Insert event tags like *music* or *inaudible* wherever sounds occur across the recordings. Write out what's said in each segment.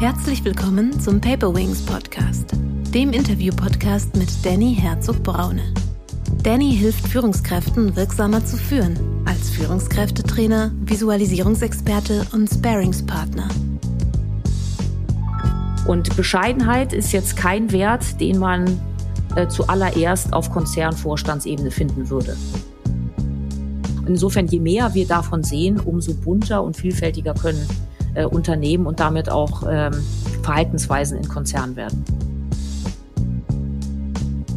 Herzlich willkommen zum Paper Wings Podcast, dem Interview-Podcast mit Danny Herzog-Braune. Danny hilft Führungskräften wirksamer zu führen, als Führungskräftetrainer, Visualisierungsexperte und Sparingspartner. Und Bescheidenheit ist jetzt kein Wert, den man äh, zuallererst auf Konzernvorstandsebene finden würde. Insofern, je mehr wir davon sehen, umso bunter und vielfältiger können äh, Unternehmen und damit auch ähm, Verhaltensweisen in Konzernen werden.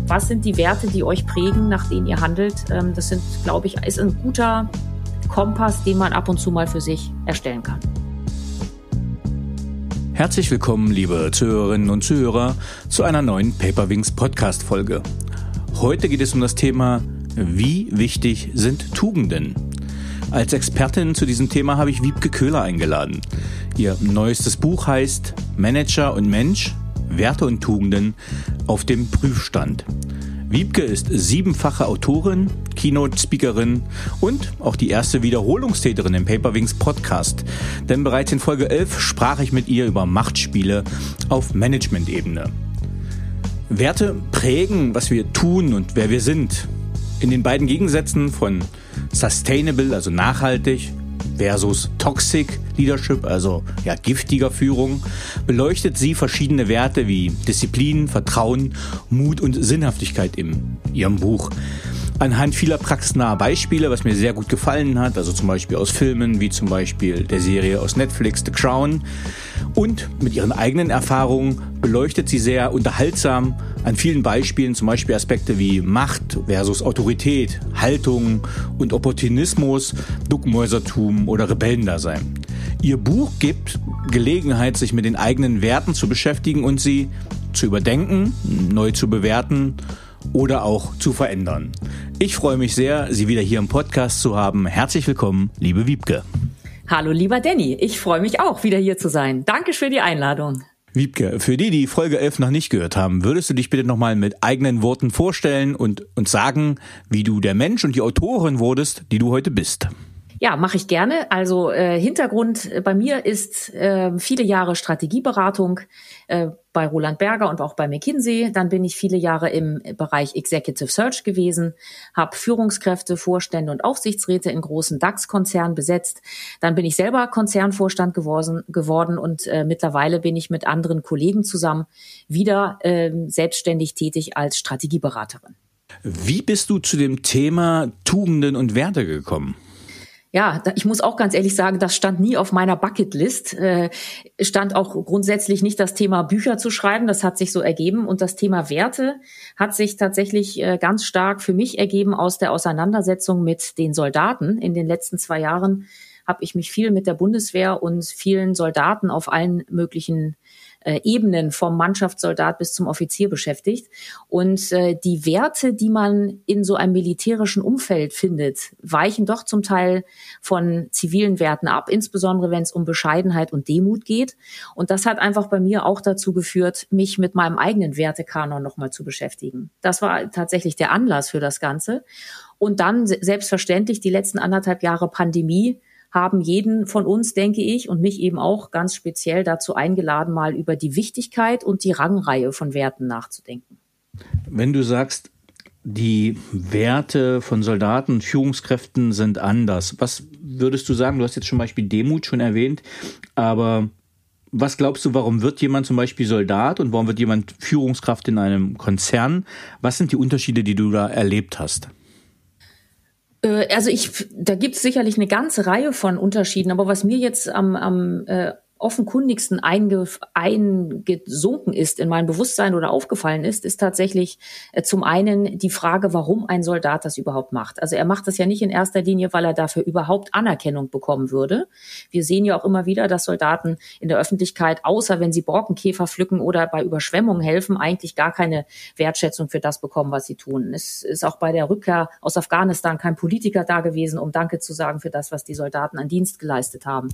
Was sind die Werte, die euch prägen, nach denen ihr handelt? Ähm, das sind, glaube ich, ist ein guter Kompass, den man ab und zu mal für sich erstellen kann. Herzlich willkommen, liebe Zuhörerinnen und Zuhörer, zu einer neuen Paperwings Podcast Folge. Heute geht es um das Thema, wie wichtig sind Tugenden? Als Expertin zu diesem Thema habe ich Wiebke Köhler eingeladen. Ihr neuestes Buch heißt Manager und Mensch, Werte und Tugenden auf dem Prüfstand. Wiebke ist siebenfache Autorin, Keynote-Speakerin und auch die erste Wiederholungstäterin im Paperwings Podcast. Denn bereits in Folge 11 sprach ich mit ihr über Machtspiele auf Management-Ebene. Werte prägen, was wir tun und wer wir sind. In den beiden Gegensätzen von Sustainable, also nachhaltig, versus Toxic Leadership, also ja, giftiger Führung, beleuchtet sie verschiedene Werte wie Disziplin, Vertrauen, Mut und Sinnhaftigkeit in ihrem Buch. Anhand vieler praxisnaher Beispiele, was mir sehr gut gefallen hat, also zum Beispiel aus Filmen wie zum Beispiel der Serie aus Netflix The Crown und mit ihren eigenen Erfahrungen beleuchtet sie sehr unterhaltsam an vielen Beispielen zum Beispiel Aspekte wie Macht versus Autorität, Haltung und Opportunismus, Duckmäusertum oder Rebellendasein. Ihr Buch gibt Gelegenheit, sich mit den eigenen Werten zu beschäftigen und sie zu überdenken, neu zu bewerten oder auch zu verändern. Ich freue mich sehr, Sie wieder hier im Podcast zu haben. Herzlich willkommen, liebe Wiebke. Hallo, lieber Danny. Ich freue mich auch, wieder hier zu sein. Danke für die Einladung. Wiebke, für die, die Folge 11 noch nicht gehört haben, würdest du dich bitte nochmal mit eigenen Worten vorstellen und uns sagen, wie du der Mensch und die Autorin wurdest, die du heute bist? Ja, mache ich gerne. Also äh, Hintergrund äh, bei mir ist äh, viele Jahre Strategieberatung äh, bei Roland Berger und auch bei McKinsey. Dann bin ich viele Jahre im Bereich Executive Search gewesen, habe Führungskräfte, Vorstände und Aufsichtsräte in großen DAX-Konzernen besetzt. Dann bin ich selber Konzernvorstand geworden, geworden und äh, mittlerweile bin ich mit anderen Kollegen zusammen wieder äh, selbstständig tätig als Strategieberaterin. Wie bist du zu dem Thema Tugenden und Werte gekommen? Ja, ich muss auch ganz ehrlich sagen, das stand nie auf meiner Bucketlist. Äh, stand auch grundsätzlich nicht das Thema Bücher zu schreiben. Das hat sich so ergeben. Und das Thema Werte hat sich tatsächlich äh, ganz stark für mich ergeben aus der Auseinandersetzung mit den Soldaten. In den letzten zwei Jahren habe ich mich viel mit der Bundeswehr und vielen Soldaten auf allen möglichen äh, Ebenen vom Mannschaftssoldat bis zum Offizier beschäftigt. Und äh, die Werte, die man in so einem militärischen Umfeld findet, weichen doch zum Teil von zivilen Werten ab, insbesondere wenn es um Bescheidenheit und Demut geht. Und das hat einfach bei mir auch dazu geführt, mich mit meinem eigenen Wertekanon nochmal zu beschäftigen. Das war tatsächlich der Anlass für das Ganze. Und dann selbstverständlich die letzten anderthalb Jahre Pandemie haben jeden von uns, denke ich, und mich eben auch ganz speziell dazu eingeladen, mal über die Wichtigkeit und die Rangreihe von Werten nachzudenken. Wenn du sagst, die Werte von Soldaten und Führungskräften sind anders, was würdest du sagen? Du hast jetzt zum Beispiel Demut schon erwähnt, aber was glaubst du, warum wird jemand zum Beispiel Soldat und warum wird jemand Führungskraft in einem Konzern? Was sind die Unterschiede, die du da erlebt hast? Äh, also ich, da gibt es sicherlich eine ganze Reihe von Unterschieden, aber was mir jetzt am, am äh, offenkundigsten einge, eingesunken ist in mein Bewusstsein oder aufgefallen ist, ist tatsächlich äh, zum einen die Frage, warum ein Soldat das überhaupt macht. Also er macht das ja nicht in erster Linie, weil er dafür überhaupt Anerkennung bekommen würde. Wir sehen ja auch immer wieder, dass Soldaten in der Öffentlichkeit, außer wenn sie Borkenkäfer pflücken oder bei Überschwemmungen helfen, eigentlich gar keine Wertschätzung für das bekommen, was sie tun. Es ist auch bei der Rückkehr aus Afghanistan kein Politiker da gewesen, um Danke zu sagen für das, was die Soldaten an Dienst geleistet haben.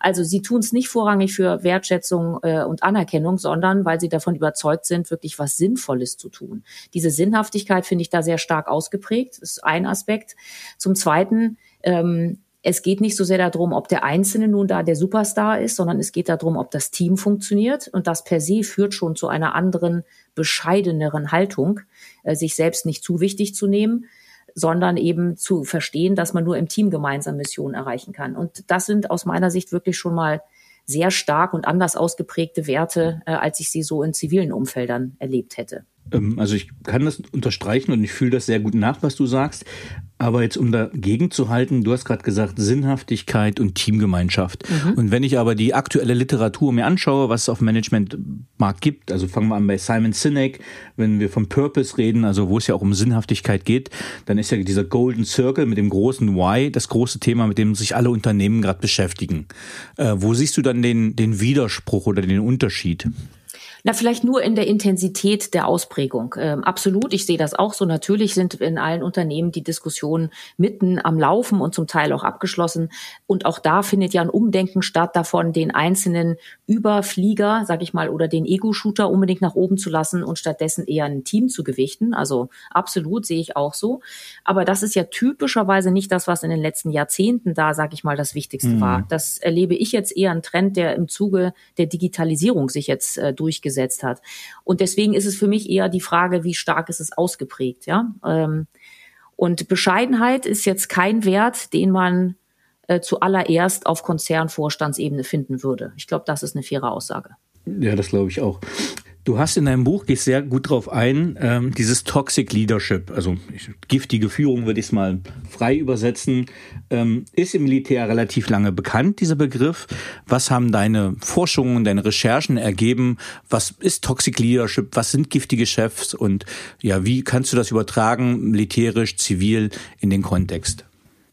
Also sie tun es nicht vor vorrangig für Wertschätzung äh, und Anerkennung, sondern weil sie davon überzeugt sind, wirklich was Sinnvolles zu tun. Diese Sinnhaftigkeit finde ich da sehr stark ausgeprägt. Ist ein Aspekt. Zum Zweiten, ähm, es geht nicht so sehr darum, ob der Einzelne nun da der Superstar ist, sondern es geht darum, ob das Team funktioniert. Und das per se führt schon zu einer anderen, bescheideneren Haltung, äh, sich selbst nicht zu wichtig zu nehmen, sondern eben zu verstehen, dass man nur im Team gemeinsam Missionen erreichen kann. Und das sind aus meiner Sicht wirklich schon mal sehr stark und anders ausgeprägte Werte, äh, als ich sie so in zivilen Umfeldern erlebt hätte. Ähm, also ich kann das unterstreichen und ich fühle das sehr gut nach, was du sagst. Aber jetzt, um dagegen zu halten, du hast gerade gesagt, Sinnhaftigkeit und Teamgemeinschaft. Mhm. Und wenn ich aber die aktuelle Literatur mir anschaue, was es auf Managementmarkt gibt, also fangen wir an bei Simon Sinek, wenn wir vom Purpose reden, also wo es ja auch um Sinnhaftigkeit geht, dann ist ja dieser Golden Circle mit dem großen Why das große Thema, mit dem sich alle Unternehmen gerade beschäftigen. Äh, wo siehst du dann den, den Widerspruch oder den Unterschied? Na, vielleicht nur in der Intensität der Ausprägung. Ähm, absolut, ich sehe das auch so. Natürlich sind in allen Unternehmen die Diskussionen mitten am Laufen und zum Teil auch abgeschlossen. Und auch da findet ja ein Umdenken statt, davon den einzelnen Überflieger, sag ich mal, oder den Ego-Shooter unbedingt nach oben zu lassen und stattdessen eher ein Team zu gewichten. Also absolut sehe ich auch so. Aber das ist ja typischerweise nicht das, was in den letzten Jahrzehnten da, sag ich mal, das Wichtigste mhm. war. Das erlebe ich jetzt eher ein Trend, der im Zuge der Digitalisierung sich jetzt äh, durchgesetzt durchgesetzt hat. Und deswegen ist es für mich eher die Frage, wie stark ist es ausgeprägt, ja. Ähm, und Bescheidenheit ist jetzt kein Wert, den man äh, zuallererst auf Konzernvorstandsebene finden würde. Ich glaube, das ist eine faire Aussage. Ja, das glaube ich auch. Du hast in deinem Buch, gehst sehr gut drauf ein, ähm, dieses Toxic Leadership, also giftige Führung würde ich es mal frei übersetzen, ähm, ist im Militär relativ lange bekannt, dieser Begriff. Was haben deine Forschungen, deine Recherchen ergeben? Was ist Toxic Leadership? Was sind giftige Chefs? Und ja, wie kannst du das übertragen, militärisch, zivil, in den Kontext?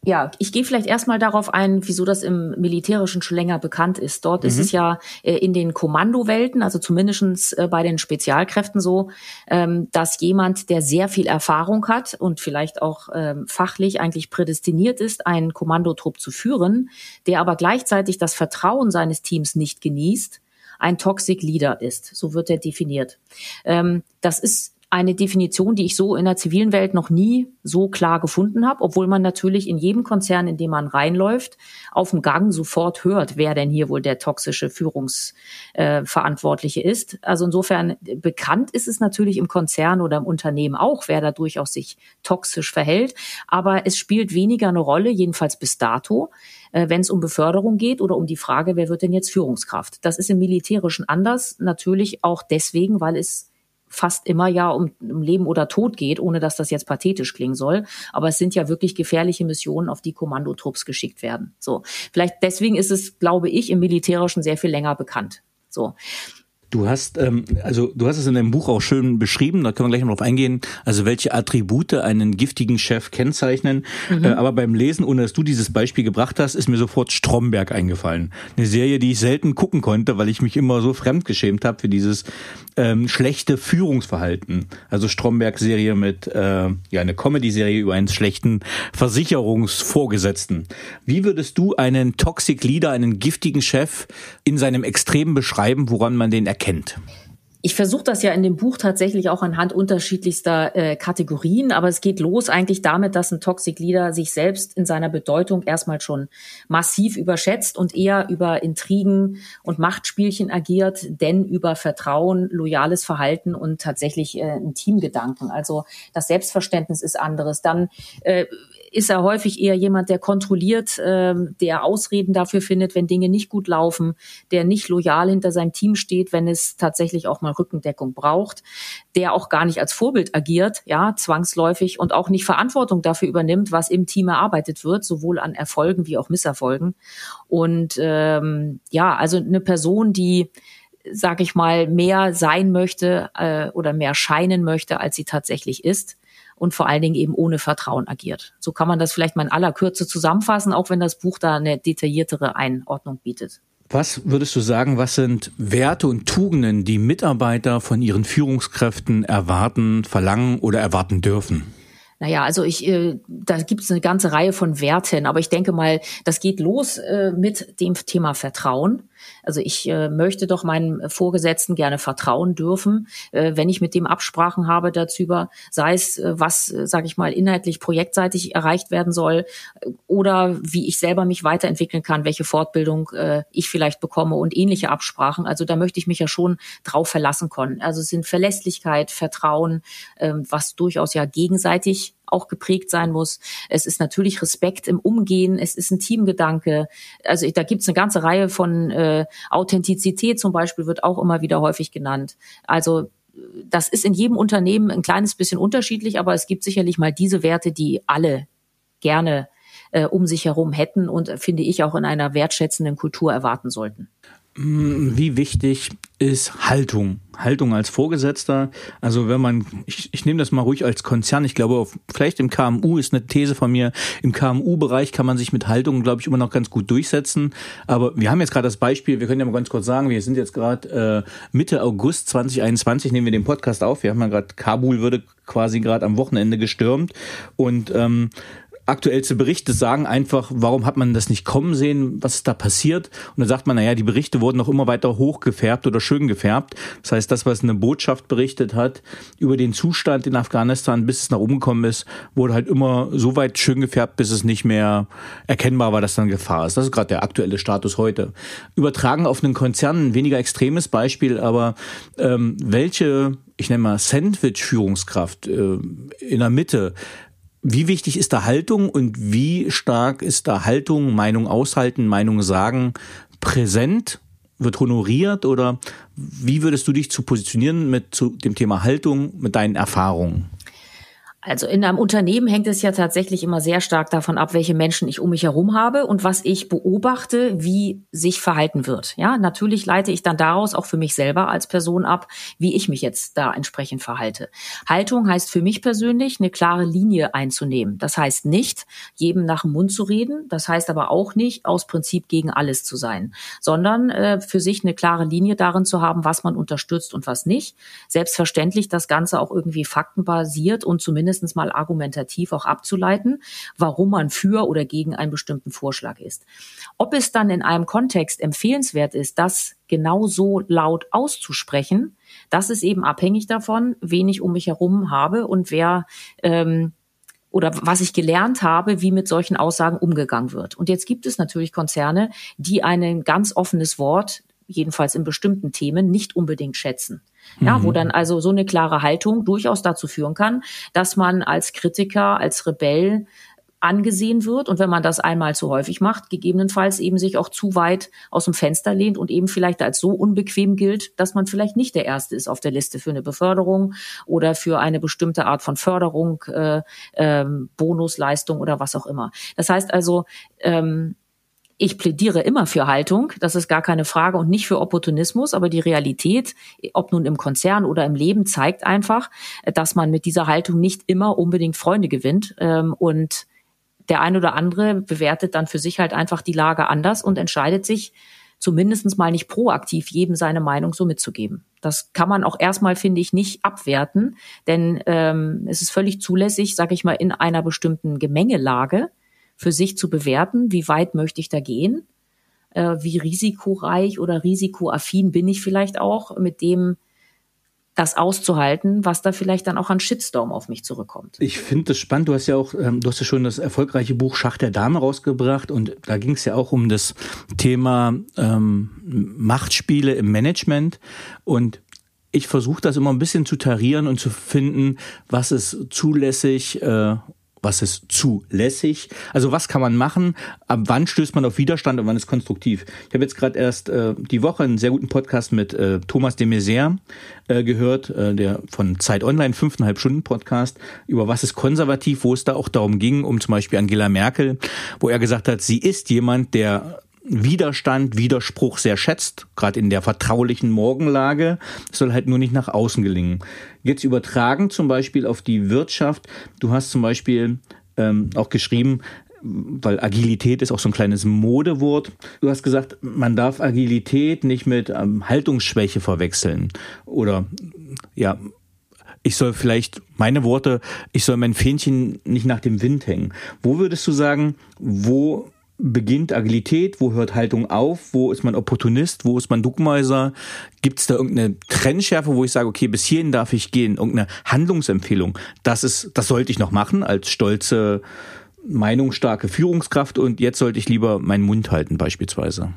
Ja, ich gehe vielleicht erstmal darauf ein, wieso das im Militärischen schon länger bekannt ist. Dort mhm. ist es ja äh, in den Kommandowelten, also zumindestens äh, bei den Spezialkräften so, ähm, dass jemand, der sehr viel Erfahrung hat und vielleicht auch ähm, fachlich eigentlich prädestiniert ist, einen Kommandotrupp zu führen, der aber gleichzeitig das Vertrauen seines Teams nicht genießt, ein Toxic Leader ist. So wird er definiert. Ähm, das ist eine Definition, die ich so in der zivilen Welt noch nie so klar gefunden habe, obwohl man natürlich in jedem Konzern, in dem man reinläuft, auf dem Gang sofort hört, wer denn hier wohl der toxische Führungsverantwortliche äh, ist. Also insofern bekannt ist es natürlich im Konzern oder im Unternehmen auch, wer da durchaus sich toxisch verhält. Aber es spielt weniger eine Rolle, jedenfalls bis dato, äh, wenn es um Beförderung geht oder um die Frage, wer wird denn jetzt Führungskraft. Das ist im Militärischen anders, natürlich auch deswegen, weil es fast immer ja um, um Leben oder Tod geht, ohne dass das jetzt pathetisch klingen soll. Aber es sind ja wirklich gefährliche Missionen, auf die Kommandotrupps geschickt werden. So. Vielleicht deswegen ist es, glaube ich, im Militärischen sehr viel länger bekannt. So. Du hast, ähm, also du hast es in deinem Buch auch schön beschrieben, da können wir gleich noch drauf eingehen, also welche Attribute einen giftigen Chef kennzeichnen. Mhm. Äh, aber beim Lesen, ohne dass du dieses Beispiel gebracht hast, ist mir sofort Stromberg eingefallen. Eine Serie, die ich selten gucken konnte, weil ich mich immer so fremdgeschämt habe für dieses ähm, schlechte Führungsverhalten. Also Stromberg-Serie mit, äh, ja, eine Comedy-Serie über einen schlechten Versicherungsvorgesetzten. Wie würdest du einen Toxic Leader, einen giftigen Chef in seinem Extrem beschreiben, woran man den erkennt? Ich versuche das ja in dem Buch tatsächlich auch anhand unterschiedlichster äh, Kategorien, aber es geht los eigentlich damit, dass ein Toxic Leader sich selbst in seiner Bedeutung erstmal schon massiv überschätzt und eher über Intrigen und Machtspielchen agiert, denn über Vertrauen, loyales Verhalten und tatsächlich äh, ein Teamgedanken. Also das Selbstverständnis ist anderes. Dann äh, ist er häufig eher jemand, der kontrolliert, äh, der Ausreden dafür findet, wenn Dinge nicht gut laufen, der nicht loyal hinter seinem Team steht, wenn es tatsächlich auch mal Rückendeckung braucht, der auch gar nicht als Vorbild agiert, ja, zwangsläufig und auch nicht Verantwortung dafür übernimmt, was im Team erarbeitet wird, sowohl an Erfolgen wie auch Misserfolgen. Und ähm, ja, also eine Person, die sag ich mal, mehr sein möchte äh, oder mehr scheinen möchte, als sie tatsächlich ist und vor allen Dingen eben ohne Vertrauen agiert. So kann man das vielleicht mal in aller Kürze zusammenfassen, auch wenn das Buch da eine detailliertere Einordnung bietet. Was würdest du sagen, was sind Werte und Tugenden, die Mitarbeiter von ihren Führungskräften erwarten, verlangen oder erwarten dürfen? Naja, also ich, äh, da gibt es eine ganze Reihe von Werten, aber ich denke mal, das geht los äh, mit dem Thema Vertrauen. Also ich äh, möchte doch meinem Vorgesetzten gerne vertrauen dürfen, äh, wenn ich mit dem Absprachen habe darüber, sei es äh, was, äh, sage ich mal, inhaltlich projektseitig erreicht werden soll äh, oder wie ich selber mich weiterentwickeln kann, welche Fortbildung äh, ich vielleicht bekomme und ähnliche Absprachen. Also da möchte ich mich ja schon drauf verlassen können. Also es sind Verlässlichkeit, Vertrauen, äh, was durchaus ja gegenseitig auch geprägt sein muss. Es ist natürlich Respekt im Umgehen, es ist ein Teamgedanke. Also da gibt es eine ganze Reihe von äh, Authentizität zum Beispiel wird auch immer wieder häufig genannt. Also das ist in jedem Unternehmen ein kleines bisschen unterschiedlich, aber es gibt sicherlich mal diese Werte, die alle gerne äh, um sich herum hätten und finde ich auch in einer wertschätzenden Kultur erwarten sollten. Mm, wie wichtig ist Haltung? Haltung als Vorgesetzter. Also wenn man, ich, ich nehme das mal ruhig als Konzern. Ich glaube, auf, vielleicht im KMU ist eine These von mir. Im KMU-Bereich kann man sich mit Haltung, glaube ich, immer noch ganz gut durchsetzen. Aber wir haben jetzt gerade das Beispiel. Wir können ja mal ganz kurz sagen, wir sind jetzt gerade äh, Mitte August 2021 nehmen wir den Podcast auf. Wir haben ja gerade Kabul würde quasi gerade am Wochenende gestürmt und ähm, aktuellste Berichte sagen einfach, warum hat man das nicht kommen sehen, was ist da passiert? Und dann sagt man, naja, die Berichte wurden noch immer weiter hochgefärbt oder schön gefärbt. Das heißt, das, was eine Botschaft berichtet hat über den Zustand in Afghanistan, bis es nach oben gekommen ist, wurde halt immer so weit schön gefärbt, bis es nicht mehr erkennbar war, dass dann Gefahr ist. Das ist gerade der aktuelle Status heute. Übertragen auf einen Konzern, ein weniger extremes Beispiel, aber ähm, welche ich nenne mal Sandwich-Führungskraft äh, in der Mitte wie wichtig ist da Haltung und wie stark ist da Haltung, Meinung aushalten, Meinung sagen präsent, wird honoriert oder wie würdest du dich zu positionieren mit zu dem Thema Haltung, mit deinen Erfahrungen? Also in einem Unternehmen hängt es ja tatsächlich immer sehr stark davon ab, welche Menschen ich um mich herum habe und was ich beobachte, wie sich verhalten wird. Ja, natürlich leite ich dann daraus auch für mich selber als Person ab, wie ich mich jetzt da entsprechend verhalte. Haltung heißt für mich persönlich, eine klare Linie einzunehmen. Das heißt nicht, jedem nach dem Mund zu reden. Das heißt aber auch nicht, aus Prinzip gegen alles zu sein, sondern äh, für sich eine klare Linie darin zu haben, was man unterstützt und was nicht. Selbstverständlich das Ganze auch irgendwie faktenbasiert und zumindest mindestens mal argumentativ auch abzuleiten, warum man für oder gegen einen bestimmten Vorschlag ist. Ob es dann in einem Kontext empfehlenswert ist, das genau so laut auszusprechen, das ist eben abhängig davon, wen ich um mich herum habe und wer ähm, oder was ich gelernt habe, wie mit solchen Aussagen umgegangen wird. Und jetzt gibt es natürlich Konzerne, die ein ganz offenes Wort, jedenfalls in bestimmten Themen, nicht unbedingt schätzen. Ja, mhm. wo dann also so eine klare Haltung durchaus dazu führen kann, dass man als Kritiker, als Rebell angesehen wird und wenn man das einmal zu häufig macht, gegebenenfalls eben sich auch zu weit aus dem Fenster lehnt und eben vielleicht als so unbequem gilt, dass man vielleicht nicht der Erste ist auf der Liste für eine Beförderung oder für eine bestimmte Art von Förderung, äh, ähm, Bonusleistung oder was auch immer. Das heißt also, ähm, ich plädiere immer für Haltung, das ist gar keine Frage und nicht für Opportunismus, aber die Realität, ob nun im Konzern oder im Leben, zeigt einfach, dass man mit dieser Haltung nicht immer unbedingt Freunde gewinnt ähm, und der ein oder andere bewertet dann für sich halt einfach die Lage anders und entscheidet sich, zumindestens mal nicht proaktiv jedem seine Meinung so mitzugeben. Das kann man auch erstmal, finde ich, nicht abwerten, denn ähm, es ist völlig zulässig, sage ich mal, in einer bestimmten Gemengelage für sich zu bewerten, wie weit möchte ich da gehen, äh, wie risikoreich oder risikoaffin bin ich vielleicht auch mit dem das auszuhalten, was da vielleicht dann auch an Shitstorm auf mich zurückkommt. Ich finde das spannend. Du hast ja auch, ähm, du hast ja schon das erfolgreiche Buch Schach der Dame rausgebracht und da ging es ja auch um das Thema ähm, Machtspiele im Management und ich versuche das immer ein bisschen zu tarieren und zu finden, was ist zulässig äh, was ist zulässig? Also was kann man machen? Ab wann stößt man auf Widerstand und wann ist konstruktiv? Ich habe jetzt gerade erst äh, die Woche einen sehr guten Podcast mit äh, Thomas de Maizière äh, gehört, äh, der von Zeit Online, fünfeinhalb Stunden Podcast, über was ist konservativ, wo es da auch darum ging, um zum Beispiel Angela Merkel, wo er gesagt hat, sie ist jemand, der Widerstand, Widerspruch sehr schätzt, gerade in der vertraulichen Morgenlage, soll halt nur nicht nach außen gelingen. Jetzt übertragen zum Beispiel auf die Wirtschaft. Du hast zum Beispiel ähm, auch geschrieben, weil Agilität ist auch so ein kleines Modewort. Du hast gesagt, man darf Agilität nicht mit ähm, Haltungsschwäche verwechseln. Oder ja, ich soll vielleicht, meine Worte, ich soll mein Fähnchen nicht nach dem Wind hängen. Wo würdest du sagen, wo beginnt Agilität, wo hört Haltung auf, wo ist man Opportunist, wo ist man Duckmäuser? Gibt es da irgendeine Trennschärfe, wo ich sage, okay, bis hierhin darf ich gehen, irgendeine Handlungsempfehlung? Das ist, das sollte ich noch machen als stolze, meinungsstarke Führungskraft und jetzt sollte ich lieber meinen Mund halten beispielsweise.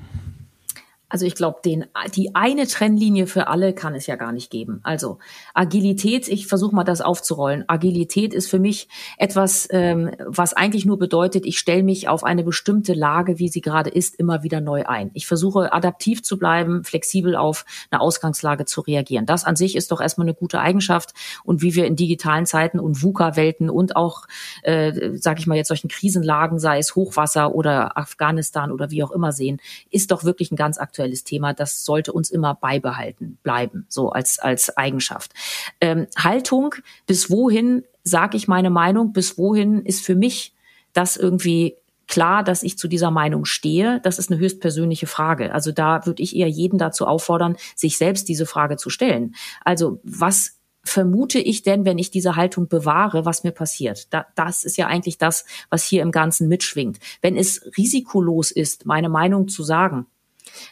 Also ich glaube, den die eine Trennlinie für alle kann es ja gar nicht geben. Also Agilität, ich versuche mal das aufzurollen. Agilität ist für mich etwas, ähm, was eigentlich nur bedeutet, ich stelle mich auf eine bestimmte Lage, wie sie gerade ist, immer wieder neu ein. Ich versuche adaptiv zu bleiben, flexibel auf eine Ausgangslage zu reagieren. Das an sich ist doch erstmal eine gute Eigenschaft. Und wie wir in digitalen Zeiten und VUCA-Welten und auch, äh, sage ich mal jetzt solchen Krisenlagen, sei es Hochwasser oder Afghanistan oder wie auch immer sehen, ist doch wirklich ein ganz aktuelles aktuelles Thema. Das sollte uns immer beibehalten bleiben, so als, als Eigenschaft. Ähm, Haltung, bis wohin sage ich meine Meinung, bis wohin ist für mich das irgendwie klar, dass ich zu dieser Meinung stehe, das ist eine höchst persönliche Frage. Also da würde ich eher jeden dazu auffordern, sich selbst diese Frage zu stellen. Also was vermute ich denn, wenn ich diese Haltung bewahre, was mir passiert? Da, das ist ja eigentlich das, was hier im Ganzen mitschwingt. Wenn es risikolos ist, meine Meinung zu sagen,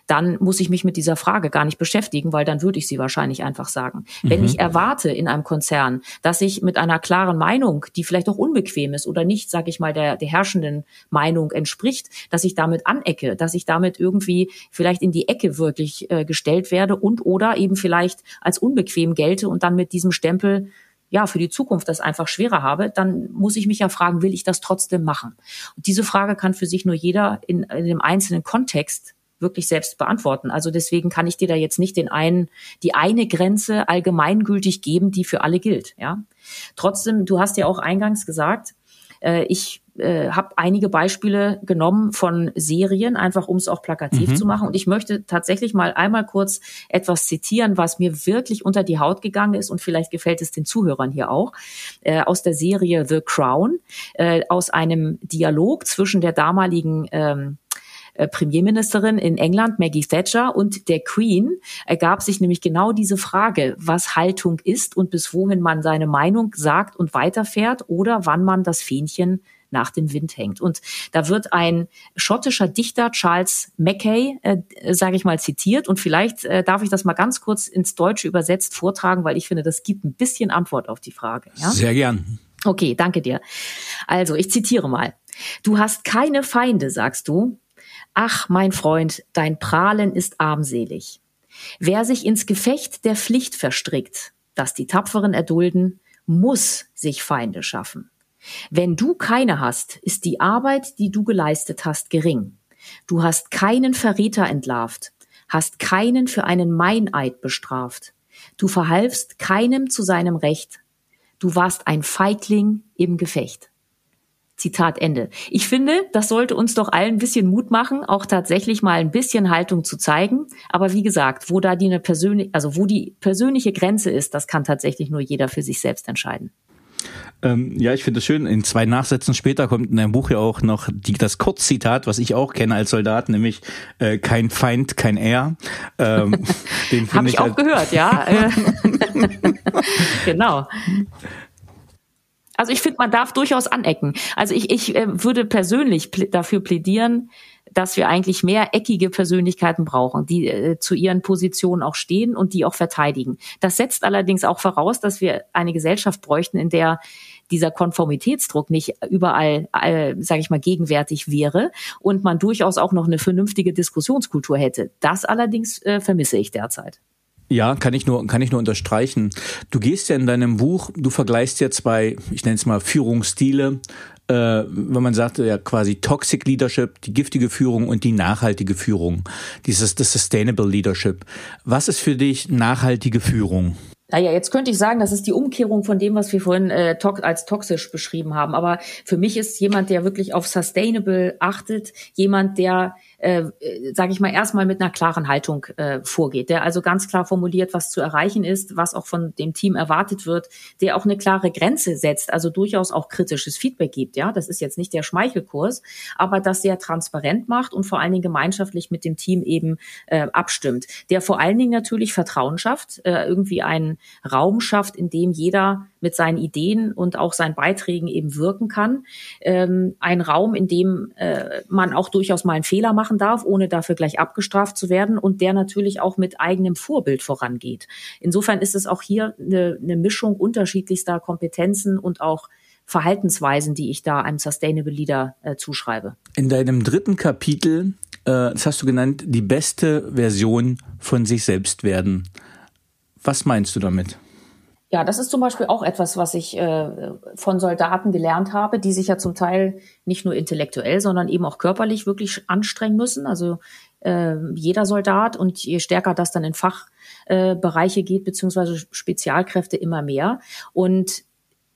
dann muss ich mich mit dieser Frage gar nicht beschäftigen, weil dann würde ich sie wahrscheinlich einfach sagen. Mhm. Wenn ich erwarte in einem Konzern, dass ich mit einer klaren Meinung, die vielleicht auch unbequem ist oder nicht, sage ich mal, der, der herrschenden Meinung entspricht, dass ich damit anecke, dass ich damit irgendwie vielleicht in die Ecke wirklich äh, gestellt werde und oder eben vielleicht als unbequem gelte und dann mit diesem Stempel ja, für die Zukunft das einfach schwerer habe, dann muss ich mich ja fragen, will ich das trotzdem machen? Und diese Frage kann für sich nur jeder in, in dem einzelnen Kontext wirklich selbst beantworten. Also deswegen kann ich dir da jetzt nicht den einen, die eine Grenze allgemeingültig geben, die für alle gilt. Ja. Trotzdem, du hast ja auch eingangs gesagt, äh, ich äh, habe einige Beispiele genommen von Serien, einfach um es auch plakativ mhm. zu machen. Und ich möchte tatsächlich mal einmal kurz etwas zitieren, was mir wirklich unter die Haut gegangen ist und vielleicht gefällt es den Zuhörern hier auch, äh, aus der Serie The Crown, äh, aus einem Dialog zwischen der damaligen ähm, äh, Premierministerin in England, Maggie Thatcher, und der Queen ergab sich nämlich genau diese Frage, was Haltung ist und bis wohin man seine Meinung sagt und weiterfährt oder wann man das Fähnchen nach dem Wind hängt. Und da wird ein schottischer Dichter, Charles Mackay, äh, sage ich mal, zitiert. Und vielleicht äh, darf ich das mal ganz kurz ins Deutsche übersetzt vortragen, weil ich finde, das gibt ein bisschen Antwort auf die Frage. Ja? Sehr gern. Okay, danke dir. Also, ich zitiere mal. Du hast keine Feinde, sagst du, Ach, mein Freund, dein Prahlen ist armselig. Wer sich ins Gefecht der Pflicht verstrickt, das die Tapferen erdulden, muss sich Feinde schaffen. Wenn du keine hast, ist die Arbeit, die du geleistet hast, gering. Du hast keinen Verräter entlarvt, hast keinen für einen Meineid bestraft. Du verhalfst keinem zu seinem Recht. Du warst ein Feigling im Gefecht. Zitat Ende. Ich finde, das sollte uns doch allen ein bisschen Mut machen, auch tatsächlich mal ein bisschen Haltung zu zeigen. Aber wie gesagt, wo da die eine persönliche, also wo die persönliche Grenze ist, das kann tatsächlich nur jeder für sich selbst entscheiden. Ähm, ja, ich finde es schön. In zwei Nachsätzen später kommt in deinem Buch ja auch noch die, das Kurzzitat, was ich auch kenne als Soldat, nämlich äh, kein Feind, kein Er. Ähm, *laughs* den Habe ich, ich auch halt gehört, ja. *laughs* *laughs* genau. Also ich finde, man darf durchaus anecken. Also ich, ich äh, würde persönlich pl dafür plädieren, dass wir eigentlich mehr eckige Persönlichkeiten brauchen, die äh, zu ihren Positionen auch stehen und die auch verteidigen. Das setzt allerdings auch voraus, dass wir eine Gesellschaft bräuchten, in der dieser Konformitätsdruck nicht überall, äh, sage ich mal, gegenwärtig wäre und man durchaus auch noch eine vernünftige Diskussionskultur hätte. Das allerdings äh, vermisse ich derzeit. Ja, kann ich nur, kann ich nur unterstreichen. Du gehst ja in deinem Buch, du vergleichst ja zwei, ich nenne es mal Führungsstile, äh, wenn man sagt, ja quasi Toxic Leadership, die giftige Führung und die nachhaltige Führung, dieses das Sustainable Leadership. Was ist für dich nachhaltige Führung? Naja, jetzt könnte ich sagen, das ist die Umkehrung von dem, was wir vorhin äh, to als toxisch beschrieben haben. Aber für mich ist jemand, der wirklich auf Sustainable achtet, jemand, der äh, sage ich mal, erstmal mit einer klaren Haltung äh, vorgeht, der also ganz klar formuliert, was zu erreichen ist, was auch von dem Team erwartet wird, der auch eine klare Grenze setzt, also durchaus auch kritisches Feedback gibt. Ja, das ist jetzt nicht der Schmeichelkurs, aber das sehr transparent macht und vor allen Dingen gemeinschaftlich mit dem Team eben äh, abstimmt. Der vor allen Dingen natürlich Vertrauen schafft, äh, irgendwie einen Raum schafft, in dem jeder mit seinen Ideen und auch seinen Beiträgen eben wirken kann. Ähm, ein Raum, in dem äh, man auch durchaus mal einen Fehler machen darf, ohne dafür gleich abgestraft zu werden und der natürlich auch mit eigenem Vorbild vorangeht. Insofern ist es auch hier eine, eine Mischung unterschiedlichster Kompetenzen und auch Verhaltensweisen, die ich da einem Sustainable Leader äh, zuschreibe. In deinem dritten Kapitel, äh, das hast du genannt, die beste Version von sich selbst werden. Was meinst du damit? Ja, das ist zum Beispiel auch etwas, was ich äh, von Soldaten gelernt habe, die sich ja zum Teil nicht nur intellektuell, sondern eben auch körperlich wirklich anstrengen müssen. Also äh, jeder Soldat und je stärker das dann in Fachbereiche äh, geht, beziehungsweise Spezialkräfte immer mehr. Und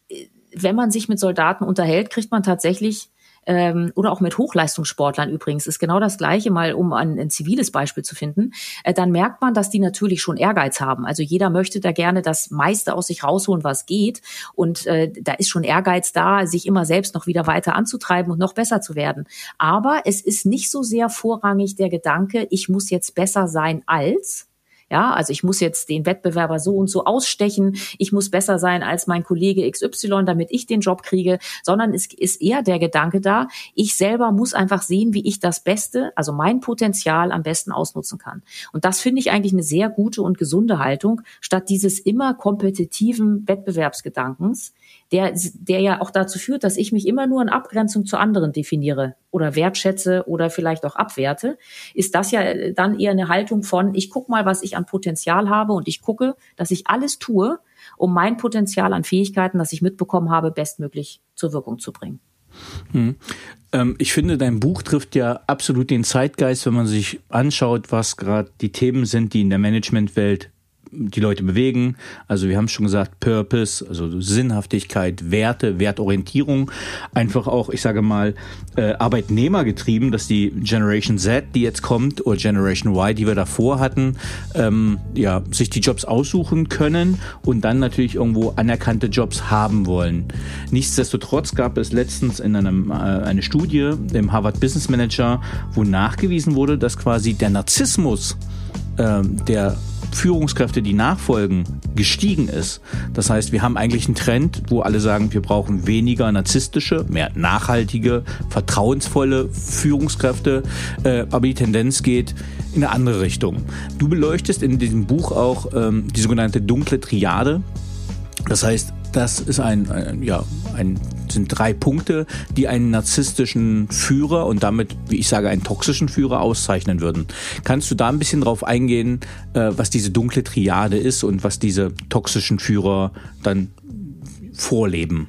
äh, wenn man sich mit Soldaten unterhält, kriegt man tatsächlich ähm, oder auch mit Hochleistungssportlern übrigens, ist genau das Gleiche, mal um ein, ein ziviles Beispiel zu finden, äh, dann merkt man, dass die natürlich schon Ehrgeiz haben. Also jeder möchte da gerne das meiste aus sich rausholen, was geht. Und äh, da ist schon Ehrgeiz da, sich immer selbst noch wieder weiter anzutreiben und noch besser zu werden. Aber es ist nicht so sehr vorrangig der Gedanke, ich muss jetzt besser sein als, ja, also ich muss jetzt den Wettbewerber so und so ausstechen. Ich muss besser sein als mein Kollege XY, damit ich den Job kriege, sondern es ist eher der Gedanke da, ich selber muss einfach sehen, wie ich das Beste, also mein Potenzial am besten ausnutzen kann. Und das finde ich eigentlich eine sehr gute und gesunde Haltung, statt dieses immer kompetitiven Wettbewerbsgedankens, der, der ja auch dazu führt, dass ich mich immer nur in Abgrenzung zu anderen definiere oder wertschätze oder vielleicht auch abwerte, ist das ja dann eher eine Haltung von, ich gucke mal, was ich an Potenzial habe und ich gucke, dass ich alles tue, um mein Potenzial an Fähigkeiten, das ich mitbekommen habe, bestmöglich zur Wirkung zu bringen. Hm. Ähm, ich finde, dein Buch trifft ja absolut den Zeitgeist, wenn man sich anschaut, was gerade die Themen sind, die in der Managementwelt die Leute bewegen. Also wir haben schon gesagt, Purpose, also Sinnhaftigkeit, Werte, Wertorientierung. Einfach auch, ich sage mal, äh, Arbeitnehmer getrieben, dass die Generation Z, die jetzt kommt, oder Generation Y, die wir davor hatten, ähm, ja, sich die Jobs aussuchen können und dann natürlich irgendwo anerkannte Jobs haben wollen. Nichtsdestotrotz gab es letztens in einem, äh, eine Studie im Harvard Business Manager, wo nachgewiesen wurde, dass quasi der Narzissmus äh, der Führungskräfte, die nachfolgen, gestiegen ist. Das heißt, wir haben eigentlich einen Trend, wo alle sagen, wir brauchen weniger narzisstische, mehr nachhaltige, vertrauensvolle Führungskräfte, äh, aber die Tendenz geht in eine andere Richtung. Du beleuchtest in diesem Buch auch ähm, die sogenannte dunkle Triade. Das heißt, das ist ein, ein ja, ein sind drei Punkte, die einen narzisstischen Führer und damit, wie ich sage, einen toxischen Führer auszeichnen würden. Kannst du da ein bisschen drauf eingehen, äh, was diese dunkle Triade ist und was diese toxischen Führer dann vorleben?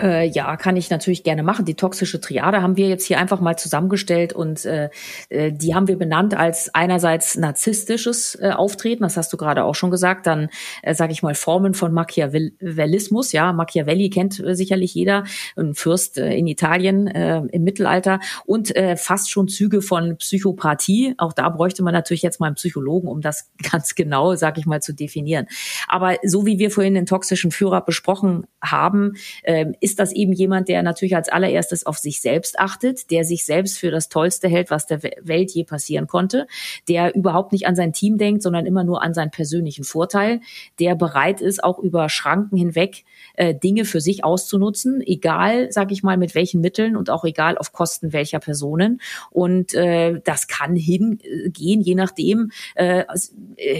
Äh, ja, kann ich natürlich gerne machen. Die toxische Triade haben wir jetzt hier einfach mal zusammengestellt und äh, äh, die haben wir benannt als einerseits narzisstisches äh, Auftreten, das hast du gerade auch schon gesagt, dann äh, sage ich mal Formen von Machiavellismus. Ja, Machiavelli kennt äh, sicherlich jeder, ein Fürst äh, in Italien äh, im Mittelalter und äh, fast schon Züge von Psychopathie. Auch da bräuchte man natürlich jetzt mal einen Psychologen, um das *laughs* ganz genau, sage ich mal, zu definieren. Aber so wie wir vorhin den toxischen Führer besprochen haben, äh, ist das eben jemand, der natürlich als allererstes auf sich selbst achtet, der sich selbst für das Tollste hält, was der Welt je passieren konnte, der überhaupt nicht an sein Team denkt, sondern immer nur an seinen persönlichen Vorteil, der bereit ist, auch über Schranken hinweg äh, Dinge für sich auszunutzen, egal, sag ich mal, mit welchen Mitteln und auch egal auf Kosten welcher Personen. Und äh, das kann hingehen, je nachdem, äh,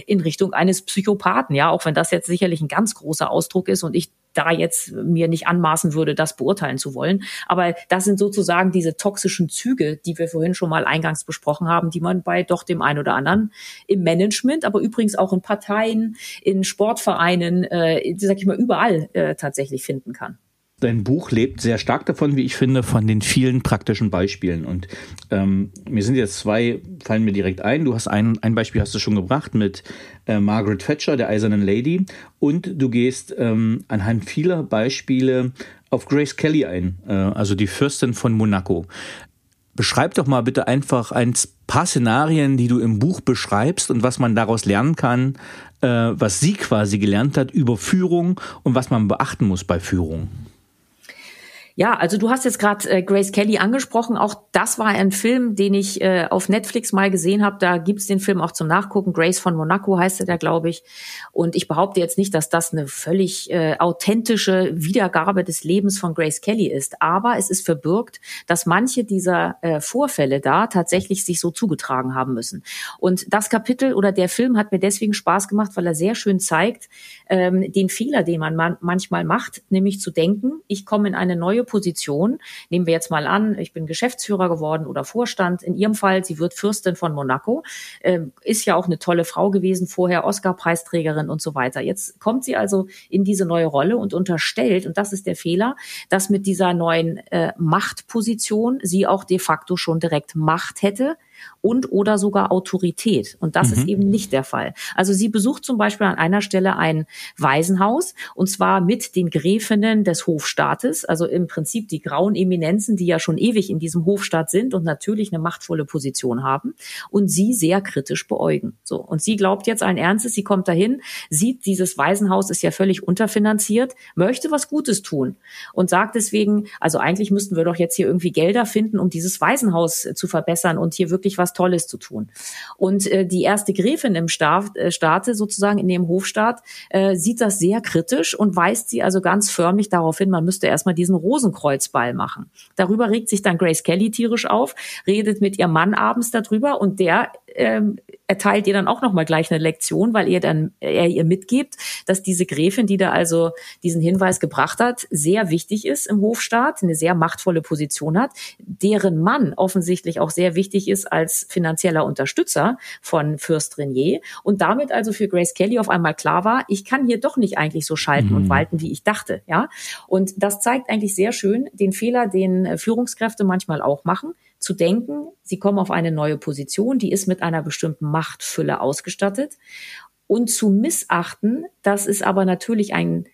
in Richtung eines Psychopathen, ja, auch wenn das jetzt sicherlich ein ganz großer Ausdruck ist und ich da jetzt mir nicht anmaßen würde, das beurteilen zu wollen. Aber das sind sozusagen diese toxischen Züge, die wir vorhin schon mal eingangs besprochen haben, die man bei doch dem einen oder anderen im Management, aber übrigens auch in Parteien, in Sportvereinen, äh, sag ich mal, überall äh, tatsächlich finden kann dein Buch lebt sehr stark davon, wie ich finde, von den vielen praktischen Beispielen. Und ähm, mir sind jetzt zwei, fallen mir direkt ein. Du hast ein, ein Beispiel hast du schon gebracht mit äh, Margaret Thatcher, der Eisernen Lady. Und du gehst ähm, anhand vieler Beispiele auf Grace Kelly ein, äh, also die Fürstin von Monaco. beschreib doch mal bitte einfach ein paar Szenarien, die du im Buch beschreibst und was man daraus lernen kann, äh, was sie quasi gelernt hat über Führung und was man beachten muss bei Führung. Ja, also du hast jetzt gerade äh, Grace Kelly angesprochen. Auch das war ein Film, den ich äh, auf Netflix mal gesehen habe. Da gibt's den Film auch zum Nachgucken. Grace von Monaco heißt er da, glaube ich. Und ich behaupte jetzt nicht, dass das eine völlig äh, authentische Wiedergabe des Lebens von Grace Kelly ist. Aber es ist verbürgt, dass manche dieser äh, Vorfälle da tatsächlich sich so zugetragen haben müssen. Und das Kapitel oder der Film hat mir deswegen Spaß gemacht, weil er sehr schön zeigt, ähm, den Fehler, den man, man manchmal macht, nämlich zu denken, ich komme in eine neue Position. Nehmen wir jetzt mal an, ich bin Geschäftsführer geworden oder Vorstand. In Ihrem Fall, sie wird Fürstin von Monaco, ähm, ist ja auch eine tolle Frau gewesen, vorher Oscar-Preisträgerin und so weiter. Jetzt kommt sie also in diese neue Rolle und unterstellt, und das ist der Fehler, dass mit dieser neuen äh, Machtposition sie auch de facto schon direkt Macht hätte und oder sogar Autorität. Und das mhm. ist eben nicht der Fall. Also sie besucht zum Beispiel an einer Stelle ein Waisenhaus und zwar mit den Gräfinnen des Hofstaates, also im Prinzip die grauen Eminenzen, die ja schon ewig in diesem Hofstaat sind und natürlich eine machtvolle Position haben und sie sehr kritisch beäugen. So. Und sie glaubt jetzt allen Ernstes, sie kommt dahin, sieht, dieses Waisenhaus ist ja völlig unterfinanziert, möchte was Gutes tun und sagt deswegen, also eigentlich müssten wir doch jetzt hier irgendwie Gelder finden, um dieses Waisenhaus zu verbessern und hier wirklich was Tolles zu tun. Und äh, die erste Gräfin im Staat, äh, Staate, sozusagen in dem Hofstaat, äh, sieht das sehr kritisch und weist sie also ganz förmlich darauf hin, man müsste erstmal diesen Rosenkreuzball machen. Darüber regt sich dann Grace Kelly tierisch auf, redet mit ihrem Mann abends darüber und der ähm, erteilt ihr dann auch noch mal gleich eine Lektion, weil er dann er ihr mitgibt, dass diese Gräfin, die da also diesen Hinweis gebracht hat, sehr wichtig ist im Hofstaat, eine sehr machtvolle Position hat, deren Mann offensichtlich auch sehr wichtig ist als finanzieller Unterstützer von Fürst Renier und damit also für Grace Kelly auf einmal klar war, ich kann hier doch nicht eigentlich so schalten mhm. und walten, wie ich dachte, ja? Und das zeigt eigentlich sehr schön den Fehler, den Führungskräfte manchmal auch machen zu denken, sie kommen auf eine neue Position, die ist mit einer bestimmten Machtfülle ausgestattet und zu missachten, dass es aber natürlich ein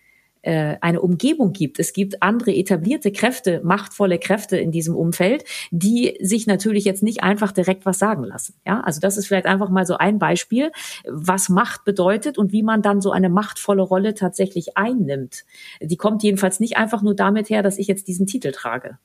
äh, eine Umgebung gibt. Es gibt andere etablierte Kräfte, machtvolle Kräfte in diesem Umfeld, die sich natürlich jetzt nicht einfach direkt was sagen lassen. Ja, also das ist vielleicht einfach mal so ein Beispiel, was Macht bedeutet und wie man dann so eine machtvolle Rolle tatsächlich einnimmt. Die kommt jedenfalls nicht einfach nur damit her, dass ich jetzt diesen Titel trage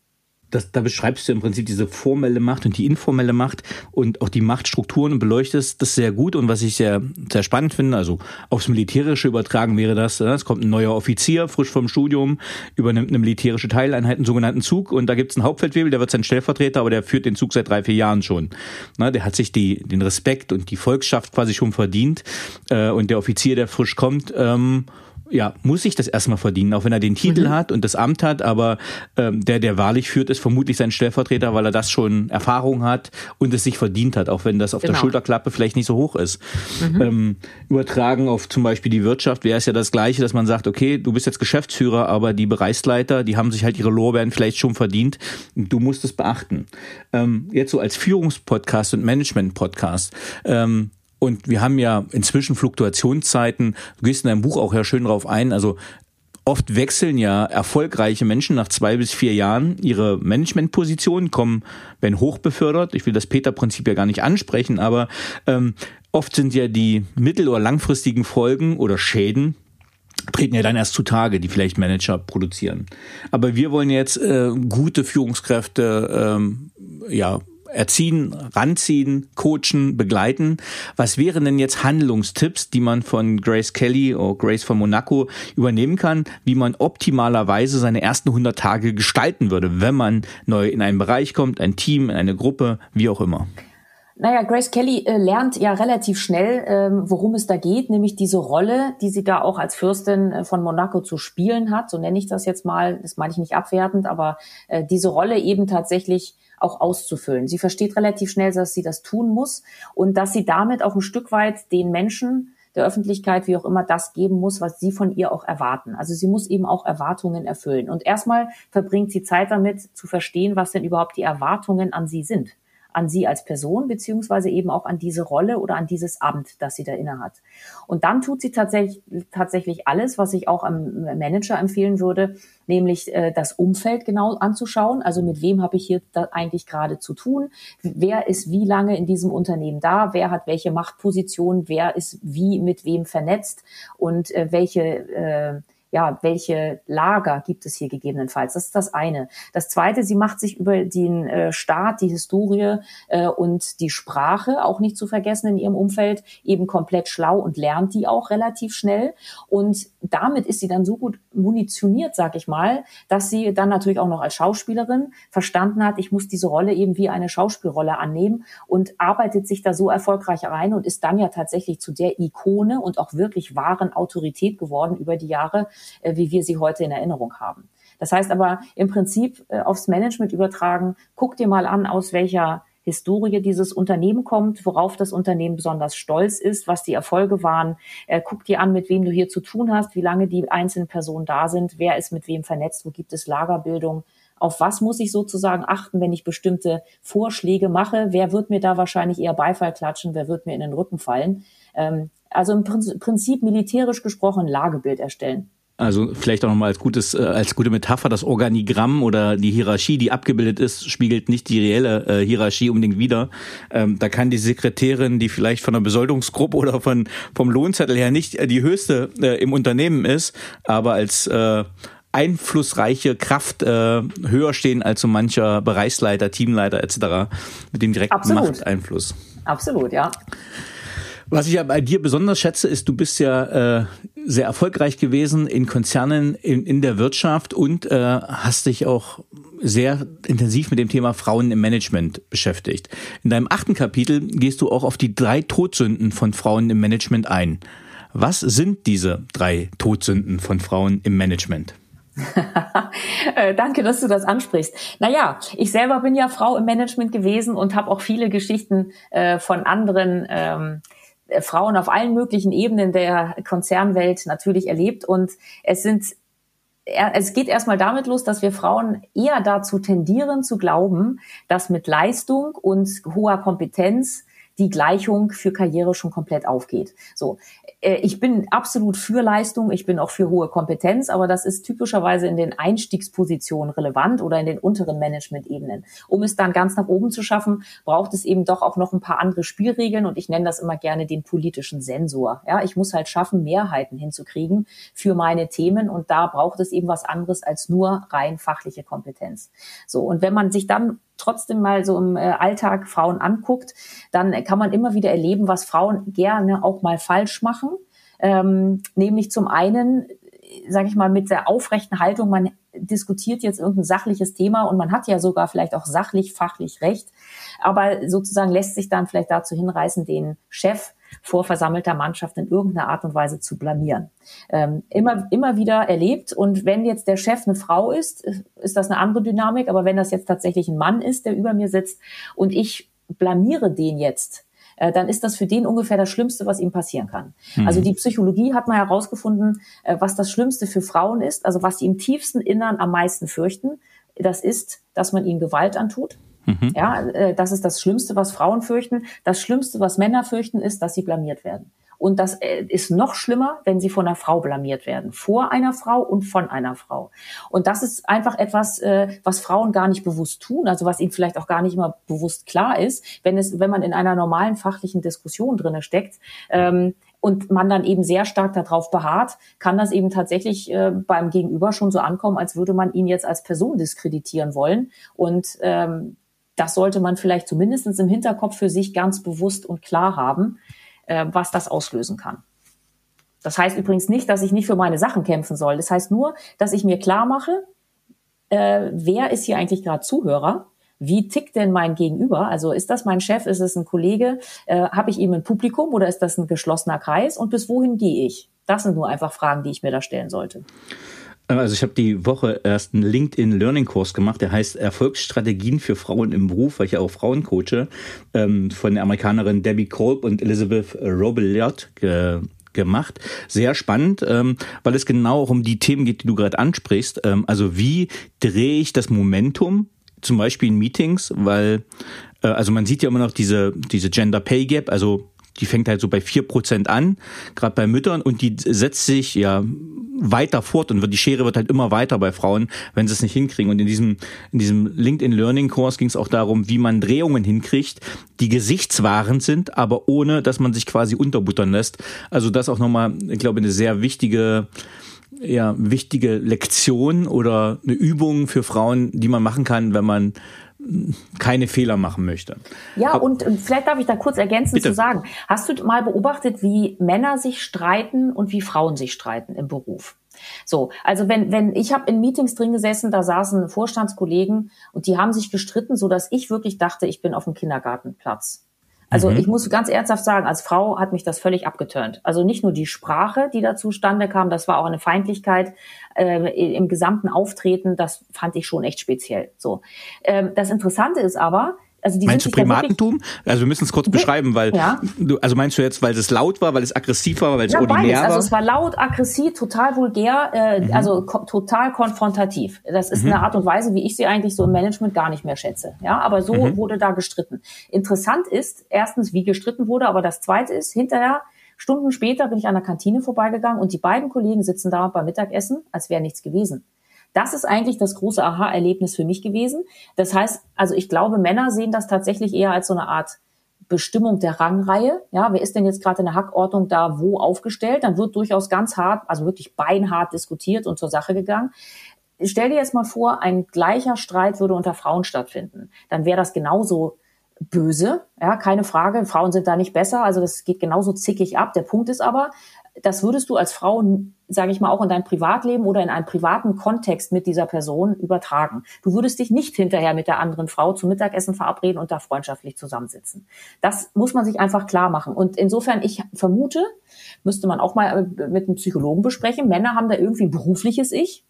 das, da beschreibst du im Prinzip diese formelle Macht und die informelle Macht und auch die Machtstrukturen und beleuchtest das sehr gut. Und was ich sehr, sehr spannend finde, also aufs Militärische übertragen wäre das, äh, es kommt ein neuer Offizier, frisch vom Studium, übernimmt eine militärische Teileinheit, einen sogenannten Zug und da gibt es einen Hauptfeldwebel, der wird sein Stellvertreter, aber der führt den Zug seit drei, vier Jahren schon. Na, der hat sich die, den Respekt und die Volksschaft quasi schon verdient äh, und der Offizier, der frisch kommt, ähm, ja, muss sich das erstmal verdienen, auch wenn er den Titel mhm. hat und das Amt hat, aber ähm, der, der wahrlich führt, ist vermutlich sein Stellvertreter, weil er das schon Erfahrung hat und es sich verdient hat, auch wenn das auf genau. der Schulterklappe vielleicht nicht so hoch ist. Mhm. Ähm, übertragen auf zum Beispiel die Wirtschaft wäre es ja das Gleiche, dass man sagt, okay, du bist jetzt Geschäftsführer, aber die Bereichsleiter, die haben sich halt ihre Lorbeeren vielleicht schon verdient. Du musst es beachten. Ähm, jetzt so als Führungspodcast und Management-Podcast. Ähm, und wir haben ja inzwischen Fluktuationszeiten. Du gehst in deinem Buch auch ja schön drauf ein. Also oft wechseln ja erfolgreiche Menschen nach zwei bis vier Jahren ihre Managementposition, kommen, werden hochbefördert. Ich will das Peter-Prinzip ja gar nicht ansprechen, aber ähm, oft sind ja die mittel- oder langfristigen Folgen oder Schäden treten ja dann erst zutage, die vielleicht Manager produzieren. Aber wir wollen jetzt äh, gute Führungskräfte ähm, ja erziehen, ranziehen, coachen, begleiten. Was wären denn jetzt Handlungstipps, die man von Grace Kelly oder Grace von Monaco übernehmen kann, wie man optimalerweise seine ersten 100 Tage gestalten würde, wenn man neu in einen Bereich kommt, ein Team, in eine Gruppe, wie auch immer? Naja, Grace Kelly äh, lernt ja relativ schnell, ähm, worum es da geht, nämlich diese Rolle, die sie da auch als Fürstin äh, von Monaco zu spielen hat. So nenne ich das jetzt mal. Das meine ich nicht abwertend, aber äh, diese Rolle eben tatsächlich auch auszufüllen. Sie versteht relativ schnell, dass sie das tun muss und dass sie damit auch ein Stück weit den Menschen der Öffentlichkeit, wie auch immer, das geben muss, was sie von ihr auch erwarten. Also sie muss eben auch Erwartungen erfüllen. Und erstmal verbringt sie Zeit damit zu verstehen, was denn überhaupt die Erwartungen an sie sind. An sie als Person, beziehungsweise eben auch an diese Rolle oder an dieses Amt, das sie da inne hat. Und dann tut sie tatsächlich, tatsächlich alles, was ich auch am Manager empfehlen würde, nämlich äh, das Umfeld genau anzuschauen. Also mit wem habe ich hier eigentlich gerade zu tun? Wer ist wie lange in diesem Unternehmen da? Wer hat welche Machtposition? Wer ist wie mit wem vernetzt? Und äh, welche äh, ja, welche Lager gibt es hier gegebenenfalls? Das ist das eine. Das zweite, sie macht sich über den äh, Staat, die Historie äh, und die Sprache, auch nicht zu vergessen in ihrem Umfeld, eben komplett schlau und lernt die auch relativ schnell. Und damit ist sie dann so gut munitioniert, sag ich mal, dass sie dann natürlich auch noch als Schauspielerin verstanden hat, ich muss diese Rolle eben wie eine Schauspielrolle annehmen und arbeitet sich da so erfolgreich rein und ist dann ja tatsächlich zu der Ikone und auch wirklich wahren Autorität geworden über die Jahre, wie wir sie heute in Erinnerung haben. Das heißt aber im Prinzip äh, aufs Management übertragen, guck dir mal an, aus welcher Historie dieses Unternehmen kommt, worauf das Unternehmen besonders stolz ist, was die Erfolge waren. Äh, guck dir an, mit wem du hier zu tun hast, wie lange die einzelnen Personen da sind, wer ist mit wem vernetzt, wo gibt es Lagerbildung. Auf was muss ich sozusagen achten, wenn ich bestimmte Vorschläge mache? Wer wird mir da wahrscheinlich eher Beifall klatschen? Wer wird mir in den Rücken fallen? Ähm, also im Prinzip militärisch gesprochen Lagebild erstellen. Also vielleicht auch nochmal als gutes, äh, als gute Metapher, das Organigramm oder die Hierarchie, die abgebildet ist, spiegelt nicht die reelle äh, Hierarchie unbedingt wider. Ähm, da kann die Sekretärin, die vielleicht von der Besoldungsgruppe oder von vom Lohnzettel her nicht äh, die höchste äh, im Unternehmen ist, aber als äh, einflussreiche Kraft äh, höher stehen als so mancher Bereichsleiter, Teamleiter etc. mit dem direkten Absolut. Machteinfluss. Absolut, ja. Was ich ja bei dir besonders schätze, ist, du bist ja äh, sehr erfolgreich gewesen in Konzernen, in, in der Wirtschaft und äh, hast dich auch sehr intensiv mit dem Thema Frauen im Management beschäftigt. In deinem achten Kapitel gehst du auch auf die drei Todsünden von Frauen im Management ein. Was sind diese drei Todsünden von Frauen im Management? *laughs* Äh, danke, dass du das ansprichst. Naja, ich selber bin ja Frau im Management gewesen und habe auch viele Geschichten äh, von anderen ähm, äh, Frauen auf allen möglichen Ebenen der Konzernwelt natürlich erlebt. Und es sind es geht erstmal damit los, dass wir Frauen eher dazu tendieren zu glauben, dass mit Leistung und hoher Kompetenz die Gleichung für Karriere schon komplett aufgeht. So, äh, ich bin absolut für Leistung, ich bin auch für hohe Kompetenz, aber das ist typischerweise in den Einstiegspositionen relevant oder in den unteren Management-Ebenen. Um es dann ganz nach oben zu schaffen, braucht es eben doch auch noch ein paar andere Spielregeln und ich nenne das immer gerne den politischen Sensor. Ja, ich muss halt schaffen, Mehrheiten hinzukriegen für meine Themen und da braucht es eben was anderes als nur rein fachliche Kompetenz. So, und wenn man sich dann trotzdem mal so im äh, Alltag Frauen anguckt, dann kann man immer wieder erleben, was Frauen gerne auch mal falsch machen. Ähm, nämlich zum einen, sage ich mal, mit der aufrechten Haltung, man diskutiert jetzt irgendein sachliches Thema und man hat ja sogar vielleicht auch sachlich, fachlich recht, aber sozusagen lässt sich dann vielleicht dazu hinreißen, den Chef vor versammelter Mannschaft in irgendeiner Art und Weise zu blamieren. Ähm, immer, immer wieder erlebt. Und wenn jetzt der Chef eine Frau ist, ist das eine andere Dynamik. Aber wenn das jetzt tatsächlich ein Mann ist, der über mir sitzt und ich blamiere den jetzt, äh, dann ist das für den ungefähr das Schlimmste, was ihm passieren kann. Mhm. Also die Psychologie hat mal herausgefunden, äh, was das Schlimmste für Frauen ist, also was sie im tiefsten Innern am meisten fürchten. Das ist, dass man ihnen Gewalt antut. Mhm. Ja, äh, das ist das Schlimmste, was Frauen fürchten. Das Schlimmste, was Männer fürchten, ist, dass sie blamiert werden. Und das äh, ist noch schlimmer, wenn sie von einer Frau blamiert werden. Vor einer Frau und von einer Frau. Und das ist einfach etwas, äh, was Frauen gar nicht bewusst tun, also was ihnen vielleicht auch gar nicht immer bewusst klar ist, wenn es, wenn man in einer normalen fachlichen Diskussion drinne steckt. Ähm, und man dann eben sehr stark darauf beharrt, kann das eben tatsächlich äh, beim Gegenüber schon so ankommen, als würde man ihn jetzt als Person diskreditieren wollen. Und ähm, das sollte man vielleicht zumindest im Hinterkopf für sich ganz bewusst und klar haben, äh, was das auslösen kann. Das heißt übrigens nicht, dass ich nicht für meine Sachen kämpfen soll. Das heißt nur, dass ich mir klar mache, äh, wer ist hier eigentlich gerade Zuhörer? Wie tickt denn mein Gegenüber? Also ist das mein Chef? Ist es ein Kollege? Äh, Habe ich eben ein Publikum oder ist das ein geschlossener Kreis? Und bis wohin gehe ich? Das sind nur einfach Fragen, die ich mir da stellen sollte. Also ich habe die Woche erst einen LinkedIn Learning Kurs gemacht, der heißt Erfolgsstrategien für Frauen im Beruf, weil ich ja auch Frauen coache, ähm, von der Amerikanerin Debbie Kolb und Elizabeth Robillard gemacht. Sehr spannend, ähm, weil es genau auch um die Themen geht, die du gerade ansprichst. Ähm, also wie drehe ich das Momentum, zum Beispiel in Meetings, weil Äh, also man sieht ja immer noch diese, diese Gender Pay Gap, also die fängt halt so bei vier Prozent an, gerade bei Müttern, und die setzt sich ja weiter fort und die Schere wird halt immer weiter bei Frauen, wenn sie es nicht hinkriegen. Und in diesem, in diesem LinkedIn Learning Kurs ging es auch darum, wie man Drehungen hinkriegt, die gesichtswahrend sind, aber ohne, dass man sich quasi unterbuttern lässt. Also das auch nochmal, ich glaube, eine sehr wichtige ja, wichtige Lektion oder eine Übung für Frauen, die man machen kann, wenn man keine Fehler machen möchte. Ja, und, und vielleicht darf ich da kurz ergänzend bitte. zu sagen. Hast du mal beobachtet, wie Männer sich streiten und wie Frauen sich streiten im Beruf? So, also wenn, wenn ich habe in Meetings drin gesessen, da saßen Vorstandskollegen und die haben sich gestritten, so dass ich wirklich dachte, ich bin auf dem Kindergartenplatz. Also mhm. ich muss ganz ernsthaft sagen, als Frau hat mich das völlig abgeturnt. Also nicht nur die Sprache, die da zustande kam, das war auch eine Feindlichkeit äh, im gesamten Auftreten, das fand ich schon echt speziell. So, ähm, das Interessante ist aber, also die meinst du Primatentum? also wir müssen es kurz beschreiben, weil ja. du, also meinst du jetzt, weil es laut war, weil es aggressiv war, weil es ja, ordinär beides. war? Also es war laut, aggressiv, total vulgär, äh, mhm. also ko total konfrontativ. Das ist mhm. eine Art und Weise, wie ich sie eigentlich so im Management gar nicht mehr schätze. Ja, aber so mhm. wurde da gestritten. Interessant ist erstens, wie gestritten wurde, aber das Zweite ist hinterher. Stunden später bin ich an der Kantine vorbeigegangen und die beiden Kollegen sitzen da beim Mittagessen, als wäre nichts gewesen. Das ist eigentlich das große Aha-Erlebnis für mich gewesen. Das heißt, also ich glaube, Männer sehen das tatsächlich eher als so eine Art Bestimmung der Rangreihe. Ja, wer ist denn jetzt gerade in der Hackordnung da wo aufgestellt? Dann wird durchaus ganz hart, also wirklich beinhart diskutiert und zur Sache gegangen. Stell dir jetzt mal vor, ein gleicher Streit würde unter Frauen stattfinden. Dann wäre das genauso böse, ja, keine Frage. Frauen sind da nicht besser, also das geht genauso zickig ab. Der Punkt ist aber, das würdest du als Frau, sage ich mal, auch in dein Privatleben oder in einen privaten Kontext mit dieser Person übertragen. Du würdest dich nicht hinterher mit der anderen Frau zum Mittagessen verabreden und da freundschaftlich zusammensitzen. Das muss man sich einfach klar machen. Und insofern, ich vermute, müsste man auch mal äh, mit einem Psychologen besprechen. Männer haben da irgendwie ein berufliches Ich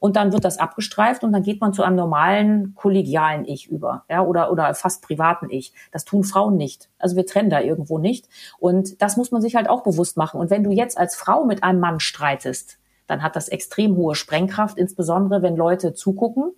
und dann wird das abgestreift und dann geht man zu einem normalen kollegialen Ich über, ja, oder oder fast privaten Ich. Das tun Frauen nicht. Also wir trennen da irgendwo nicht und das muss man sich halt auch bewusst machen. Und wenn du jetzt als Frau mit einem Mann streitest, dann hat das extrem hohe Sprengkraft, insbesondere wenn Leute zugucken.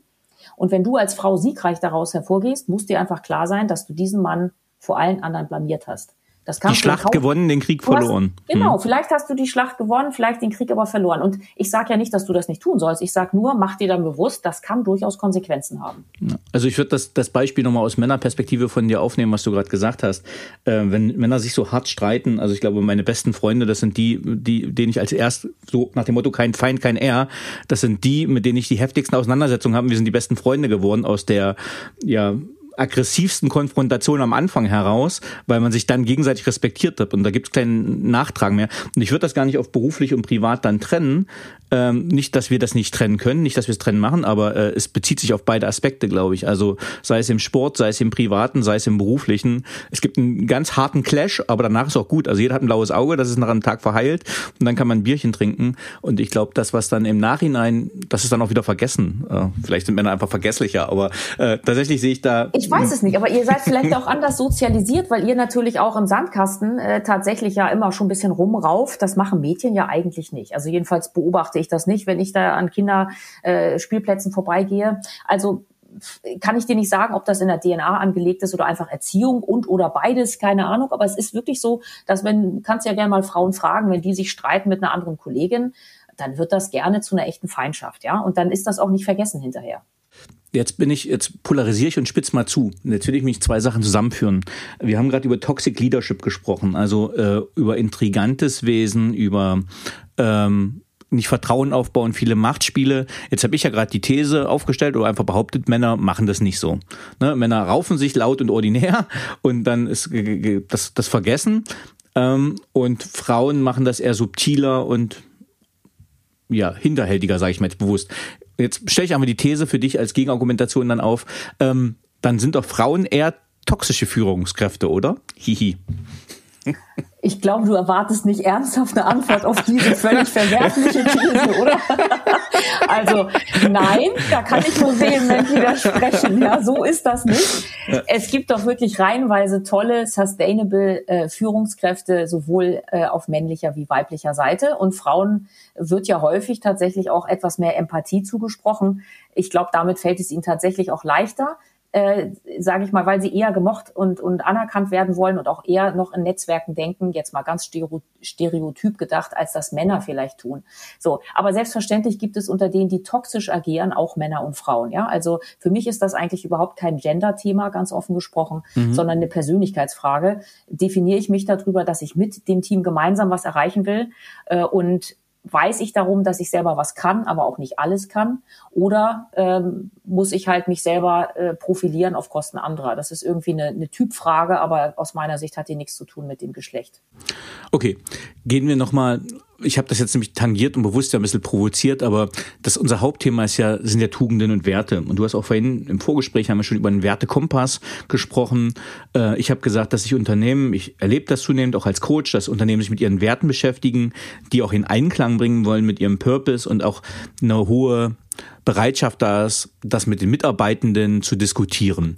Und wenn du als Frau siegreich daraus hervorgehst, muss dir einfach klar sein, dass du diesen Mann vor allen anderen blamiert hast. Das die Schlacht gewonnen, den Krieg verloren. Hast, genau, hm. vielleicht hast du die Schlacht gewonnen, vielleicht den Krieg aber verloren. Und ich sage ja nicht, dass du das nicht tun sollst. Ich sage nur, mach dir dann bewusst, das kann durchaus Konsequenzen haben. Also ich würde das, das Beispiel nochmal aus Männerperspektive von dir aufnehmen, was du gerade gesagt hast. Äh, wenn Männer sich so hart streiten, also ich glaube, meine besten Freunde, das sind die, die, denen ich als erst so nach dem Motto kein Feind, kein Er, das sind die, mit denen ich die heftigsten Auseinandersetzungen habe. Wir sind die besten Freunde geworden aus der, ja, aggressivsten Konfrontation am Anfang heraus, weil man sich dann gegenseitig respektiert hat und da gibt es keinen Nachtrag mehr. Und ich würde das gar nicht auf beruflich und privat dann trennen. Ähm, nicht, dass wir das nicht trennen können, nicht, dass wir es trennen machen, aber äh, es bezieht sich auf beide Aspekte, glaube ich. Also sei es im Sport, sei es im privaten, sei es im beruflichen. Es gibt einen ganz harten Clash, aber danach ist auch gut. Also jeder hat ein blaues Auge, das ist nach einem Tag verheilt und dann kann man ein Bierchen trinken. Und ich glaube, das, was dann im Nachhinein, das ist dann auch wieder vergessen. Äh, vielleicht sind Männer einfach vergesslicher, aber äh, tatsächlich sehe ich da ich weiß es nicht, aber ihr seid vielleicht auch anders sozialisiert, weil ihr natürlich auch im Sandkasten äh, tatsächlich ja immer schon ein bisschen rumrauft. Das machen Mädchen ja eigentlich nicht. Also jedenfalls beobachte ich das nicht, wenn ich da an Kinderspielplätzen äh, vorbeigehe. Also kann ich dir nicht sagen, ob das in der DNA angelegt ist oder einfach Erziehung und oder beides, keine Ahnung. Aber es ist wirklich so, dass wenn, kannst ja gerne mal Frauen fragen, wenn die sich streiten mit einer anderen Kollegin, dann wird das gerne zu einer echten Feindschaft, ja. Und dann ist das auch nicht vergessen hinterher. Jetzt bin ich, jetzt polarisiere ich und spitz mal zu. Jetzt will ich mich zwei Sachen zusammenführen. Wir haben gerade über Toxic Leadership gesprochen, also äh, über intrigantes Wesen, über ähm, nicht Vertrauen aufbauen, viele Machtspiele. Jetzt habe ich ja gerade die These aufgestellt oder einfach behauptet, Männer machen das nicht so. Ne? Männer raufen sich laut und ordinär und dann ist das, das vergessen. Ähm, und Frauen machen das eher subtiler und ja, hinterhältiger, sage ich mal jetzt bewusst jetzt stelle ich einmal die These für dich als Gegenargumentation dann auf, ähm, dann sind doch Frauen eher toxische Führungskräfte, oder? Hihi. Ich glaube, du erwartest nicht ernsthaft eine Antwort auf diese völlig verwerfliche These, oder? also nein, da kann ich nur vehement widersprechen. Ja, so ist das nicht. Es gibt doch wirklich reihenweise tolle, sustainable äh, Führungskräfte, sowohl äh, auf männlicher wie weiblicher Seite. Und Frauen wird ja häufig tatsächlich auch etwas mehr Empathie zugesprochen. Ich glaube, damit fällt es ihnen tatsächlich auch leichter äh, sage ich mal, weil sie eher gemocht und, und anerkannt werden wollen und auch eher noch in Netzwerken denken, jetzt mal ganz stereotyp gedacht, als das Männer vielleicht tun. So, aber selbstverständlich gibt es unter denen, die toxisch agieren, auch Männer und Frauen. Ja, also für mich ist das eigentlich überhaupt kein Gender-Thema, ganz offen gesprochen, mhm. sondern eine Persönlichkeitsfrage. Definiere ich mich darüber, dass ich mit dem Team gemeinsam was erreichen will äh, und weiß ich darum, dass ich selber was kann, aber auch nicht alles kann? Oder ähm, muss ich halt mich selber äh, profilieren auf Kosten anderer? Das ist irgendwie eine, eine Typfrage, aber aus meiner Sicht hat die nichts zu tun mit dem Geschlecht. Okay, gehen wir nochmal ich habe das jetzt nämlich tangiert und bewusst ja ein bisschen provoziert, aber das unser Hauptthema ist ja sind ja Tugenden und Werte. Und du hast auch vorhin im Vorgespräch haben wir schon über einen Wertekompass gesprochen. Äh, ich habe gesagt, dass sich Unternehmen, ich erlebe das zunehmend auch als Coach, dass Unternehmen sich mit ihren Werten beschäftigen, die auch in Einklang bringen wollen mit ihrem Purpose und auch eine hohe Bereitschaft da ist, das mit den Mitarbeitenden zu diskutieren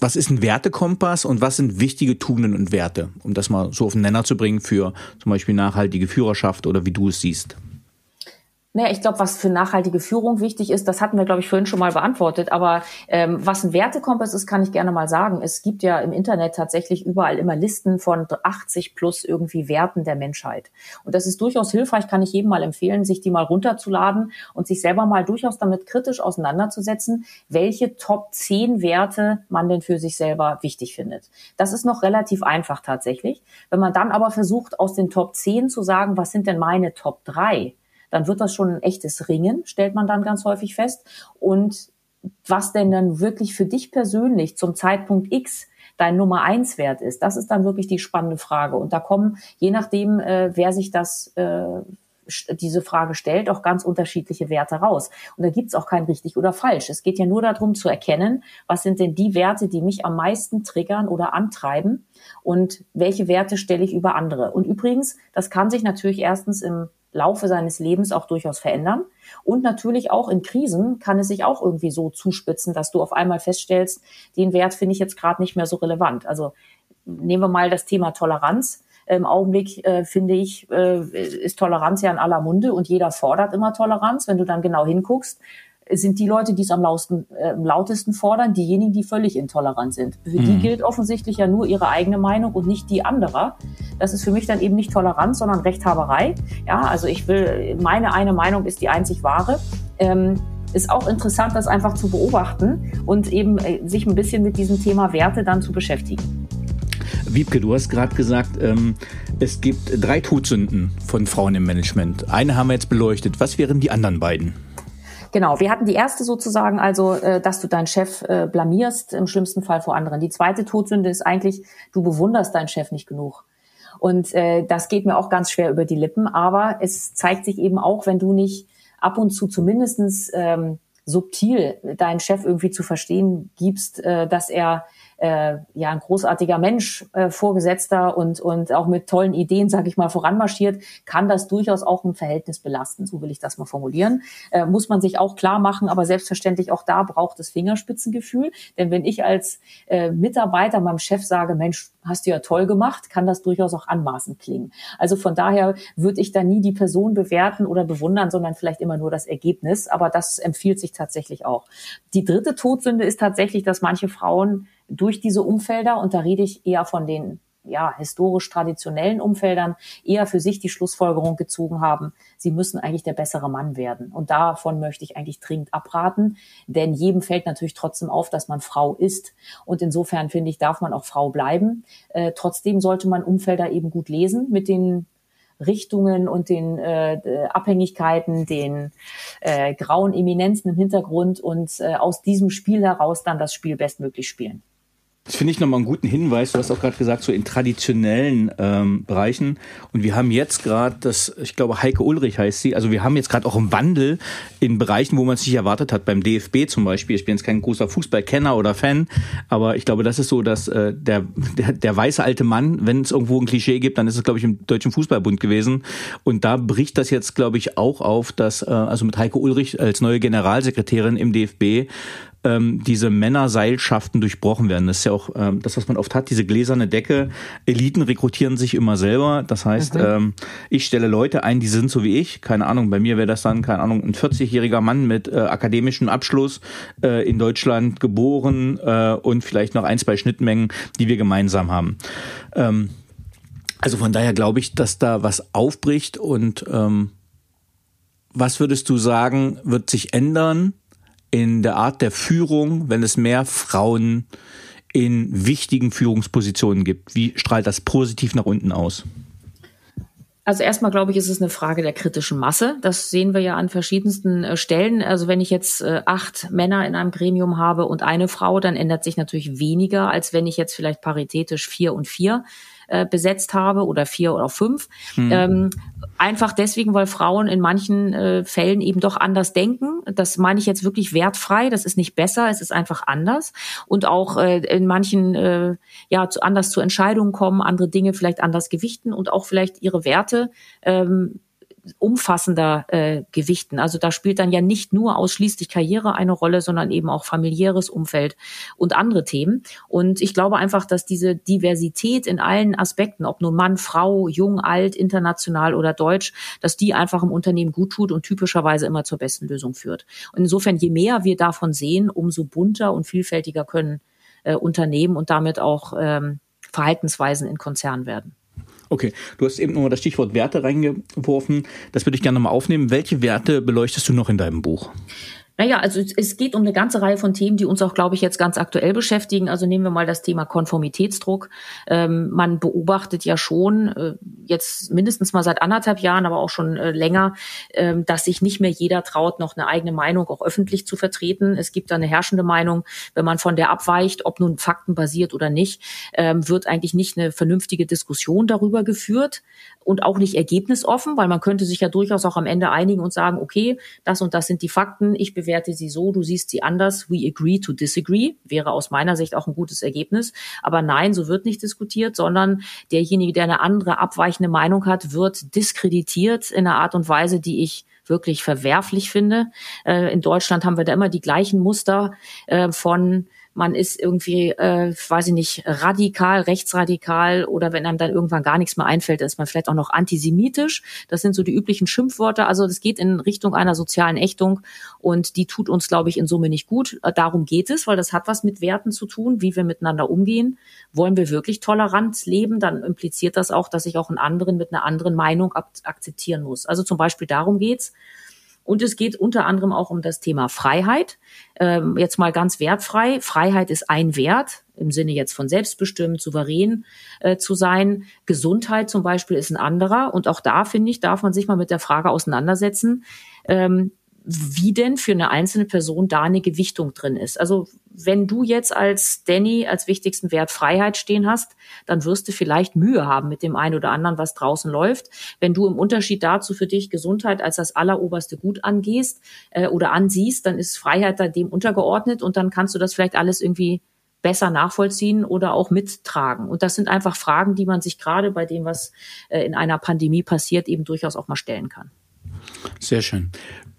was ist ein Wertekompass und was sind wichtige Tugenden und Werte, um das mal so auf den Nenner zu bringen für zum Beispiel nachhaltige Führerschaft oder wie du es siehst? Naja, ich glaube, was für nachhaltige Führung wichtig ist, das hatten wir, glaube ich, vorhin schon mal beantwortet. Aber ähm, was ein Wertekompass ist, kann ich gerne mal sagen. Es gibt ja im Internet tatsächlich überall immer Listen von 80 plus irgendwie Werten der Menschheit. Und das ist durchaus hilfreich, kann ich jedem mal empfehlen, sich die mal runterzuladen und sich selber mal durchaus damit kritisch auseinanderzusetzen, welche Top 10 Werte man denn für sich selber wichtig findet. Das ist noch relativ einfach tatsächlich. Wenn man dann aber versucht, aus den Top 10 zu sagen, was sind denn meine Top 3? Dann wird das schon ein echtes Ringen, stellt man dann ganz häufig fest. Und was denn dann wirklich für dich persönlich zum Zeitpunkt X dein Nummer eins Wert ist, das ist dann wirklich die spannende Frage. Und da kommen, je nachdem, äh, wer sich das äh, diese Frage stellt, auch ganz unterschiedliche Werte raus. Und da gibt's auch kein richtig oder falsch. Es geht ja nur darum zu erkennen, was sind denn die Werte, die mich am meisten triggern oder antreiben und welche Werte stelle ich über andere. Und übrigens, das kann sich natürlich erstens im Laufe seines Lebens auch durchaus verändern. Und natürlich auch in Krisen kann es sich auch irgendwie so zuspitzen, dass du auf einmal feststellst, den Wert finde ich jetzt gerade nicht mehr so relevant. Also nehmen wir mal das Thema Toleranz. Im Augenblick äh, finde ich, äh, ist Toleranz ja in aller Munde und jeder fordert immer Toleranz. Wenn du dann genau hinguckst, sind die Leute, die es am lautesten, äh, lautesten fordern, diejenigen, die völlig intolerant sind. Für mhm. die gilt offensichtlich ja nur ihre eigene Meinung und nicht die anderer. Das ist für mich dann eben nicht Toleranz, sondern Rechthaberei. Ja, also ich will, meine eine Meinung ist die einzig wahre. Ähm, ist auch interessant, das einfach zu beobachten und eben äh, sich ein bisschen mit diesem Thema Werte dann zu beschäftigen. Wiebke, du hast gerade gesagt, ähm, es gibt drei Todsünden von Frauen im Management. Eine haben wir jetzt beleuchtet. Was wären die anderen beiden? Genau, wir hatten die erste sozusagen, also äh, dass du deinen Chef äh, blamierst, im schlimmsten Fall vor anderen. Die zweite Todsünde ist eigentlich, du bewunderst deinen Chef nicht genug. Und äh, das geht mir auch ganz schwer über die Lippen, aber es zeigt sich eben auch, wenn du nicht ab und zu zumindestens ähm, subtil deinen Chef irgendwie zu verstehen gibst, äh, dass er äh, ja ein großartiger Mensch, äh, Vorgesetzter und, und auch mit tollen Ideen, sage ich mal, voranmarschiert, kann das durchaus auch ein Verhältnis belasten, so will ich das mal formulieren. Äh, muss man sich auch klar machen, aber selbstverständlich auch da braucht es Fingerspitzengefühl. Denn wenn ich als äh, Mitarbeiter meinem Chef sage, Mensch, hast du ja toll gemacht, kann das durchaus auch anmaßend klingen. Also von daher würde ich da nie die Person bewerten oder bewundern, sondern vielleicht immer nur das Ergebnis. Aber das empfiehlt sich tatsächlich auch. Die dritte Todsünde ist tatsächlich, dass manche Frauen durch diese Umfelder, und da rede ich eher von den ja, historisch traditionellen Umfeldern eher für sich die Schlussfolgerung gezogen haben, sie müssen eigentlich der bessere Mann werden. Und davon möchte ich eigentlich dringend abraten, denn jedem fällt natürlich trotzdem auf, dass man Frau ist. Und insofern finde ich, darf man auch Frau bleiben. Äh, trotzdem sollte man Umfelder eben gut lesen mit den Richtungen und den äh, Abhängigkeiten, den äh, grauen Eminenzen im Hintergrund und äh, aus diesem Spiel heraus dann das Spiel bestmöglich spielen. Das finde ich nochmal einen guten Hinweis. Du hast auch gerade gesagt, so in traditionellen ähm, Bereichen. Und wir haben jetzt gerade das, ich glaube, Heike Ulrich heißt sie. Also wir haben jetzt gerade auch einen Wandel in Bereichen, wo man es nicht erwartet hat. Beim DFB zum Beispiel. Ich bin jetzt kein großer Fußballkenner oder Fan, aber ich glaube, das ist so, dass äh, der, der, der weiße alte Mann, wenn es irgendwo ein Klischee gibt, dann ist es, glaube ich, im Deutschen Fußballbund gewesen. Und da bricht das jetzt, glaube ich, auch auf, dass, äh, also mit Heike Ulrich als neue Generalsekretärin im DFB, ähm, diese Männerseilschaften durchbrochen werden. Das ist ja auch ähm, das, was man oft hat, diese gläserne Decke. Eliten rekrutieren sich immer selber. Das heißt, mhm. ähm, ich stelle Leute ein, die sind so wie ich. Keine Ahnung, bei mir wäre das dann, keine Ahnung, ein 40-jähriger Mann mit äh, akademischem Abschluss äh, in Deutschland geboren äh, und vielleicht noch ein, zwei Schnittmengen, die wir gemeinsam haben. Ähm, also von daher glaube ich, dass da was aufbricht und ähm, was würdest du sagen, wird sich ändern in der Art der Führung, wenn es mehr Frauen in wichtigen Führungspositionen gibt? Wie strahlt das positiv nach unten aus? Also erstmal glaube ich, ist es eine Frage der kritischen Masse. Das sehen wir ja an verschiedensten äh, Stellen. Also wenn ich jetzt äh, acht Männer in einem Gremium habe und eine Frau, dann ändert sich natürlich weniger, als wenn ich jetzt vielleicht paritätisch vier und vier äh, besetzt habe oder vier oder fünf. Mhm. Ähm, einfach deswegen, weil Frauen in manchen äh, Fällen eben doch anders denken. Das meine ich jetzt wirklich wertfrei. Das ist nicht besser, es ist einfach anders. Und auch äh, in manchen äh, ja zu, anders zu Entscheidungen kommen, andere Dinge vielleicht anders gewichten und auch vielleicht ihre Werte ähm, umfassender äh, gewichten. Also da spielt dann ja nicht nur ausschließlich Karriere eine Rolle, sondern eben auch familiäres Umfeld und andere Themen. Und ich glaube einfach, dass diese Diversität in allen Aspekten, ob nun Mann, Frau, jung, alt, international oder deutsch, dass die einfach im Unternehmen gut tut und typischerweise immer zur besten Lösung führt. Und insofern, je mehr wir davon sehen, umso bunter und vielfältiger können äh, Unternehmen und damit auch ähm, Verhaltensweisen in Konzernen werden. Okay, du hast eben nochmal das Stichwort Werte reingeworfen. Das würde ich gerne nochmal aufnehmen. Welche Werte beleuchtest du noch in deinem Buch? Naja, also es geht um eine ganze Reihe von Themen, die uns auch, glaube ich, jetzt ganz aktuell beschäftigen. Also nehmen wir mal das Thema Konformitätsdruck. Ähm, man beobachtet ja schon äh, jetzt mindestens mal seit anderthalb Jahren, aber auch schon äh, länger, äh, dass sich nicht mehr jeder traut, noch eine eigene Meinung auch öffentlich zu vertreten. Es gibt da eine herrschende Meinung, wenn man von der abweicht, ob nun faktenbasiert oder nicht, ähm, wird eigentlich nicht eine vernünftige Diskussion darüber geführt und auch nicht ergebnisoffen, weil man könnte sich ja durchaus auch am Ende einigen und sagen, okay, das und das sind die Fakten, ich bewerte sie so, du siehst sie anders, we agree to disagree, wäre aus meiner Sicht auch ein gutes Ergebnis. Aber nein, so wird nicht diskutiert, sondern derjenige, der eine andere abweichende Meinung hat, wird diskreditiert in einer Art und Weise, die ich wirklich verwerflich finde. Äh, in Deutschland haben wir da immer die gleichen Muster äh, von man ist irgendwie, äh, weiß ich nicht, radikal, rechtsradikal oder wenn einem dann irgendwann gar nichts mehr einfällt, ist man vielleicht auch noch antisemitisch. Das sind so die üblichen Schimpfworte. Also das geht in Richtung einer sozialen Ächtung und die tut uns, glaube ich, in Summe nicht gut. Äh, darum geht es, weil das hat was mit Werten zu tun, wie wir miteinander umgehen. Wollen wir wirklich tolerant leben, dann impliziert das auch, dass ich auch einen anderen mit einer anderen Meinung akzeptieren muss. Also zum Beispiel darum geht's. Und es geht unter anderem auch um das Thema Freiheit. Ähm, jetzt mal ganz wertfrei. Freiheit ist ein Wert im Sinne jetzt von selbstbestimmt, souverän äh, zu sein. Gesundheit zum Beispiel ist ein anderer. Und auch da, finde ich, darf man sich mal mit der Frage auseinandersetzen, ähm, wie denn für eine einzelne Person da eine Gewichtung drin ist. Also wenn du jetzt als Danny als wichtigsten Wert Freiheit stehen hast, dann wirst du vielleicht Mühe haben mit dem einen oder anderen, was draußen läuft. Wenn du im Unterschied dazu für dich Gesundheit als das alleroberste Gut angehst äh, oder ansiehst, dann ist Freiheit da dem untergeordnet und dann kannst du das vielleicht alles irgendwie besser nachvollziehen oder auch mittragen. Und das sind einfach Fragen, die man sich gerade bei dem, was äh, in einer Pandemie passiert, eben durchaus auch mal stellen kann. Sehr schön.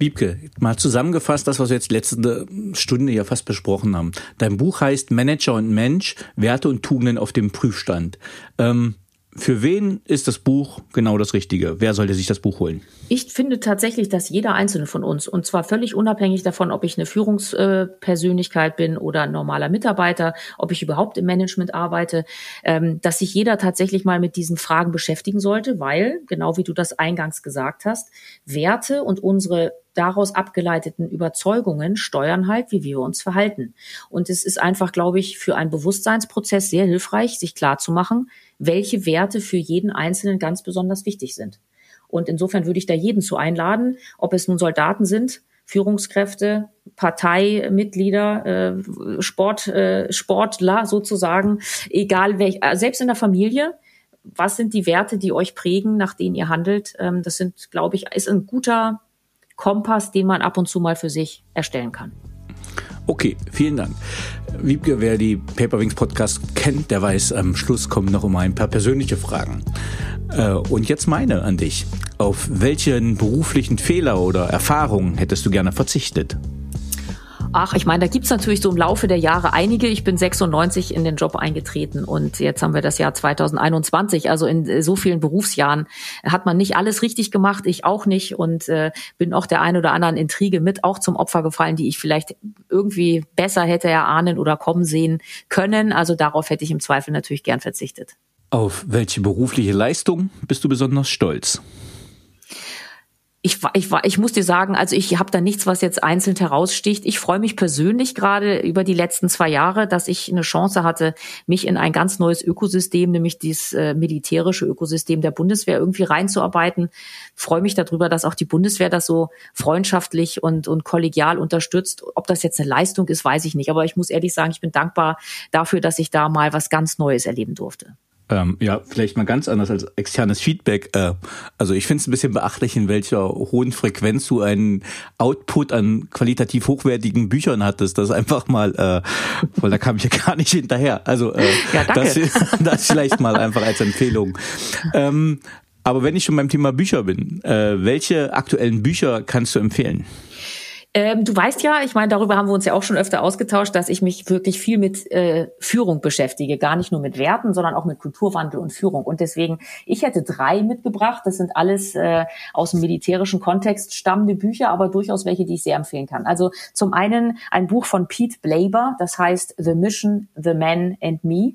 Wiebke, mal zusammengefasst, das, was wir jetzt letzte Stunde ja fast besprochen haben. Dein Buch heißt Manager und Mensch, Werte und Tugenden auf dem Prüfstand. Ähm, für wen ist das Buch genau das Richtige? Wer sollte sich das Buch holen? Ich finde tatsächlich, dass jeder einzelne von uns, und zwar völlig unabhängig davon, ob ich eine Führungspersönlichkeit bin oder ein normaler Mitarbeiter, ob ich überhaupt im Management arbeite, ähm, dass sich jeder tatsächlich mal mit diesen Fragen beschäftigen sollte, weil, genau wie du das eingangs gesagt hast, Werte und unsere daraus abgeleiteten Überzeugungen steuern halt, wie wir uns verhalten. Und es ist einfach, glaube ich, für einen Bewusstseinsprozess sehr hilfreich, sich klarzumachen, welche Werte für jeden Einzelnen ganz besonders wichtig sind. Und insofern würde ich da jeden zu einladen, ob es nun Soldaten sind, Führungskräfte, Parteimitglieder, äh, Sport, äh, Sportler sozusagen, egal welch, äh, selbst in der Familie, was sind die Werte, die euch prägen, nach denen ihr handelt? Ähm, das sind, glaube ich, ist ein guter Kompass, den man ab und zu mal für sich erstellen kann. Okay, vielen Dank. Wiebke, wer die Paperwings Podcast kennt, der weiß, am Schluss kommen noch immer ein paar persönliche Fragen. Äh, und jetzt meine an dich. Auf welchen beruflichen Fehler oder Erfahrungen hättest du gerne verzichtet? Ach, ich meine, da gibt's natürlich so im Laufe der Jahre einige. Ich bin 96 in den Job eingetreten und jetzt haben wir das Jahr 2021. Also in äh, so vielen Berufsjahren hat man nicht alles richtig gemacht, ich auch nicht und äh, bin auch der ein oder anderen Intrige mit auch zum Opfer gefallen, die ich vielleicht irgendwie besser hätte erahnen oder kommen sehen können. Also darauf hätte ich im Zweifel natürlich gern verzichtet. Auf welche berufliche Leistung bist du besonders stolz? Ich, ich, ich muss dir sagen, also ich habe da nichts, was jetzt einzeln heraussticht. Ich freue mich persönlich gerade über die letzten zwei Jahre, dass ich eine Chance hatte, mich in ein ganz neues Ökosystem, nämlich dieses äh, militärische Ökosystem der Bundeswehr irgendwie reinzuarbeiten. Freue mich darüber, dass auch die Bundeswehr das so freundschaftlich und, und kollegial unterstützt. Ob das jetzt eine Leistung ist, weiß ich nicht. Aber ich muss ehrlich sagen, ich bin dankbar dafür, dass ich da mal was ganz Neues erleben durfte. Ähm, ja, vielleicht mal ganz anders als externes Feedback. Äh, also ich finde es ein bisschen beachtlich, in welcher hohen Frequenz du einen Output an qualitativ hochwertigen Büchern hattest. Das einfach mal, äh, weil da kam ich ja *laughs* gar nicht hinterher. Also äh, ja, das, *laughs* das vielleicht mal einfach als Empfehlung. Ähm, aber wenn ich schon beim Thema Bücher bin, äh, welche aktuellen Bücher kannst du empfehlen? Ähm, du weißt ja, ich meine, darüber haben wir uns ja auch schon öfter ausgetauscht, dass ich mich wirklich viel mit äh, Führung beschäftige, gar nicht nur mit Werten, sondern auch mit Kulturwandel und Führung. Und deswegen, ich hätte drei mitgebracht. Das sind alles äh, aus dem militärischen Kontext stammende Bücher, aber durchaus welche, die ich sehr empfehlen kann. Also zum einen ein Buch von Pete Blaber, das heißt The Mission, The Man and Me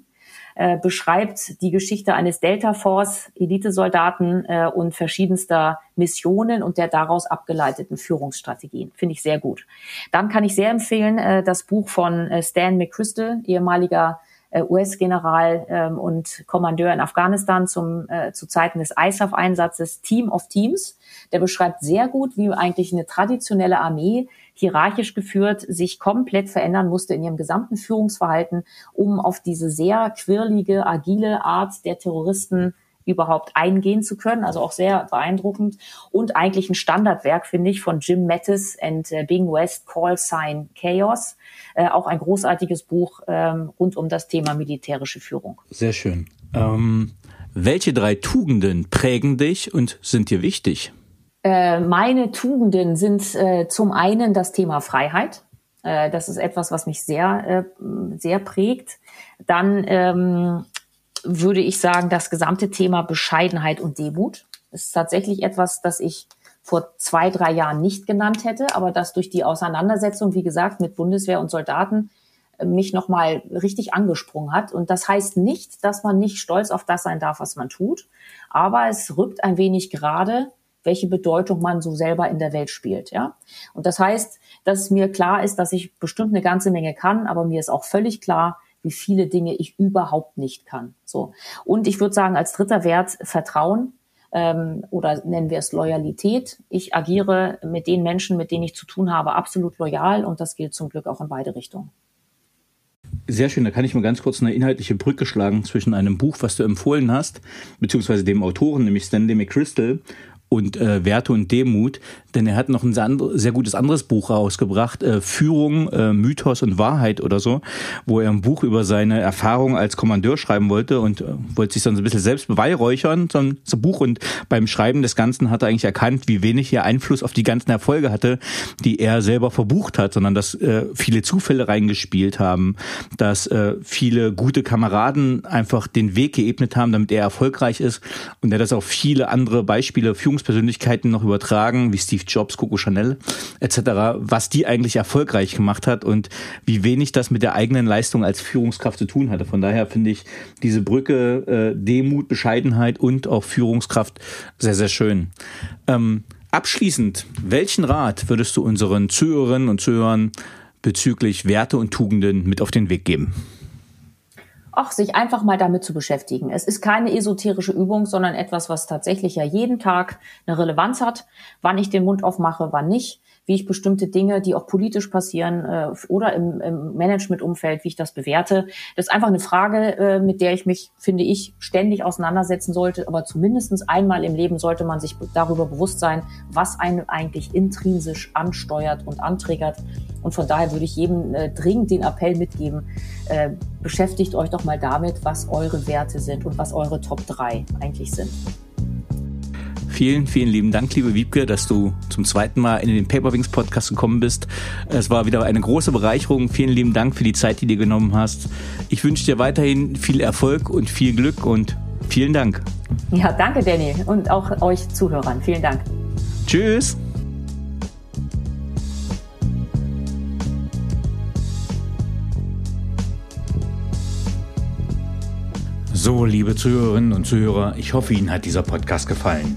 äh, beschreibt die Geschichte eines Delta Force Elitesoldaten äh, und verschiedenster Missionen und der daraus abgeleiteten Führungsstrategien. Finde ich sehr gut. Dann kann ich sehr empfehlen äh, das Buch von äh, Stan McChrystal, ehemaliger äh, US-General ähm, und Kommandeur in Afghanistan zum, äh, zu Zeiten des ISAF-Einsatzes Team of Teams. Der beschreibt sehr gut, wie eigentlich eine traditionelle Armee hierarchisch geführt, sich komplett verändern musste in ihrem gesamten Führungsverhalten, um auf diese sehr quirlige, agile Art der Terroristen überhaupt eingehen zu können. Also auch sehr beeindruckend. Und eigentlich ein Standardwerk, finde ich, von Jim Mattis and uh, Bing West, Call Sign Chaos. Äh, auch ein großartiges Buch ähm, rund um das Thema militärische Führung. Sehr schön. Ähm, welche drei Tugenden prägen dich und sind dir wichtig? Äh, meine Tugenden sind äh, zum einen das Thema Freiheit. Äh, das ist etwas, was mich sehr, äh, sehr prägt. Dann ähm, würde ich sagen, das gesamte Thema Bescheidenheit und Demut ist tatsächlich etwas, das ich vor zwei, drei Jahren nicht genannt hätte, aber das durch die Auseinandersetzung, wie gesagt, mit Bundeswehr und Soldaten äh, mich nochmal richtig angesprungen hat. Und das heißt nicht, dass man nicht stolz auf das sein darf, was man tut, aber es rückt ein wenig gerade, welche Bedeutung man so selber in der Welt spielt, ja. Und das heißt, dass mir klar ist, dass ich bestimmt eine ganze Menge kann, aber mir ist auch völlig klar, wie viele Dinge ich überhaupt nicht kann. So. Und ich würde sagen, als dritter Wert Vertrauen ähm, oder nennen wir es Loyalität. Ich agiere mit den Menschen, mit denen ich zu tun habe, absolut loyal und das gilt zum Glück auch in beide Richtungen. Sehr schön, da kann ich mal ganz kurz eine inhaltliche Brücke schlagen zwischen einem Buch, was du empfohlen hast, beziehungsweise dem Autoren, nämlich Stanley McChrystal, und äh, Werte und Demut, denn er hat noch ein sehr, gutes anderes Buch rausgebracht, äh, Führung, äh, Mythos und Wahrheit oder so, wo er ein Buch über seine Erfahrung als Kommandeur schreiben wollte und äh, wollte sich dann so ein bisschen selbst beweihräuchern, so ein, so Buch. Und beim Schreiben des Ganzen hat er eigentlich erkannt, wie wenig er Einfluss auf die ganzen Erfolge hatte, die er selber verbucht hat, sondern dass äh, viele Zufälle reingespielt haben, dass äh, viele gute Kameraden einfach den Weg geebnet haben, damit er erfolgreich ist. Und er das auch viele andere Beispiele, Führungs Führungspersönlichkeiten noch übertragen, wie Steve Jobs, Coco Chanel etc., was die eigentlich erfolgreich gemacht hat und wie wenig das mit der eigenen Leistung als Führungskraft zu tun hatte. Von daher finde ich diese Brücke äh, Demut, Bescheidenheit und auch Führungskraft sehr, sehr schön. Ähm, abschließend, welchen Rat würdest du unseren Zuhörerinnen und Zuhörern bezüglich Werte und Tugenden mit auf den Weg geben? Auch sich einfach mal damit zu beschäftigen. Es ist keine esoterische Übung, sondern etwas, was tatsächlich ja jeden Tag eine Relevanz hat, wann ich den Mund aufmache, wann nicht wie ich bestimmte Dinge, die auch politisch passieren äh, oder im, im Managementumfeld, wie ich das bewerte. Das ist einfach eine Frage, äh, mit der ich mich, finde ich, ständig auseinandersetzen sollte. Aber zumindestens einmal im Leben sollte man sich darüber bewusst sein, was einen eigentlich intrinsisch ansteuert und anträgert. Und von daher würde ich jedem äh, dringend den Appell mitgeben, äh, beschäftigt euch doch mal damit, was eure Werte sind und was eure Top 3 eigentlich sind. Vielen, vielen lieben Dank, liebe Wiebke, dass du zum zweiten Mal in den Paperwings Podcast gekommen bist. Es war wieder eine große Bereicherung. Vielen lieben Dank für die Zeit, die du genommen hast. Ich wünsche dir weiterhin viel Erfolg und viel Glück und vielen Dank. Ja, danke, Danny. Und auch euch Zuhörern. Vielen Dank. Tschüss. So, liebe Zuhörerinnen und Zuhörer, ich hoffe, Ihnen hat dieser Podcast gefallen.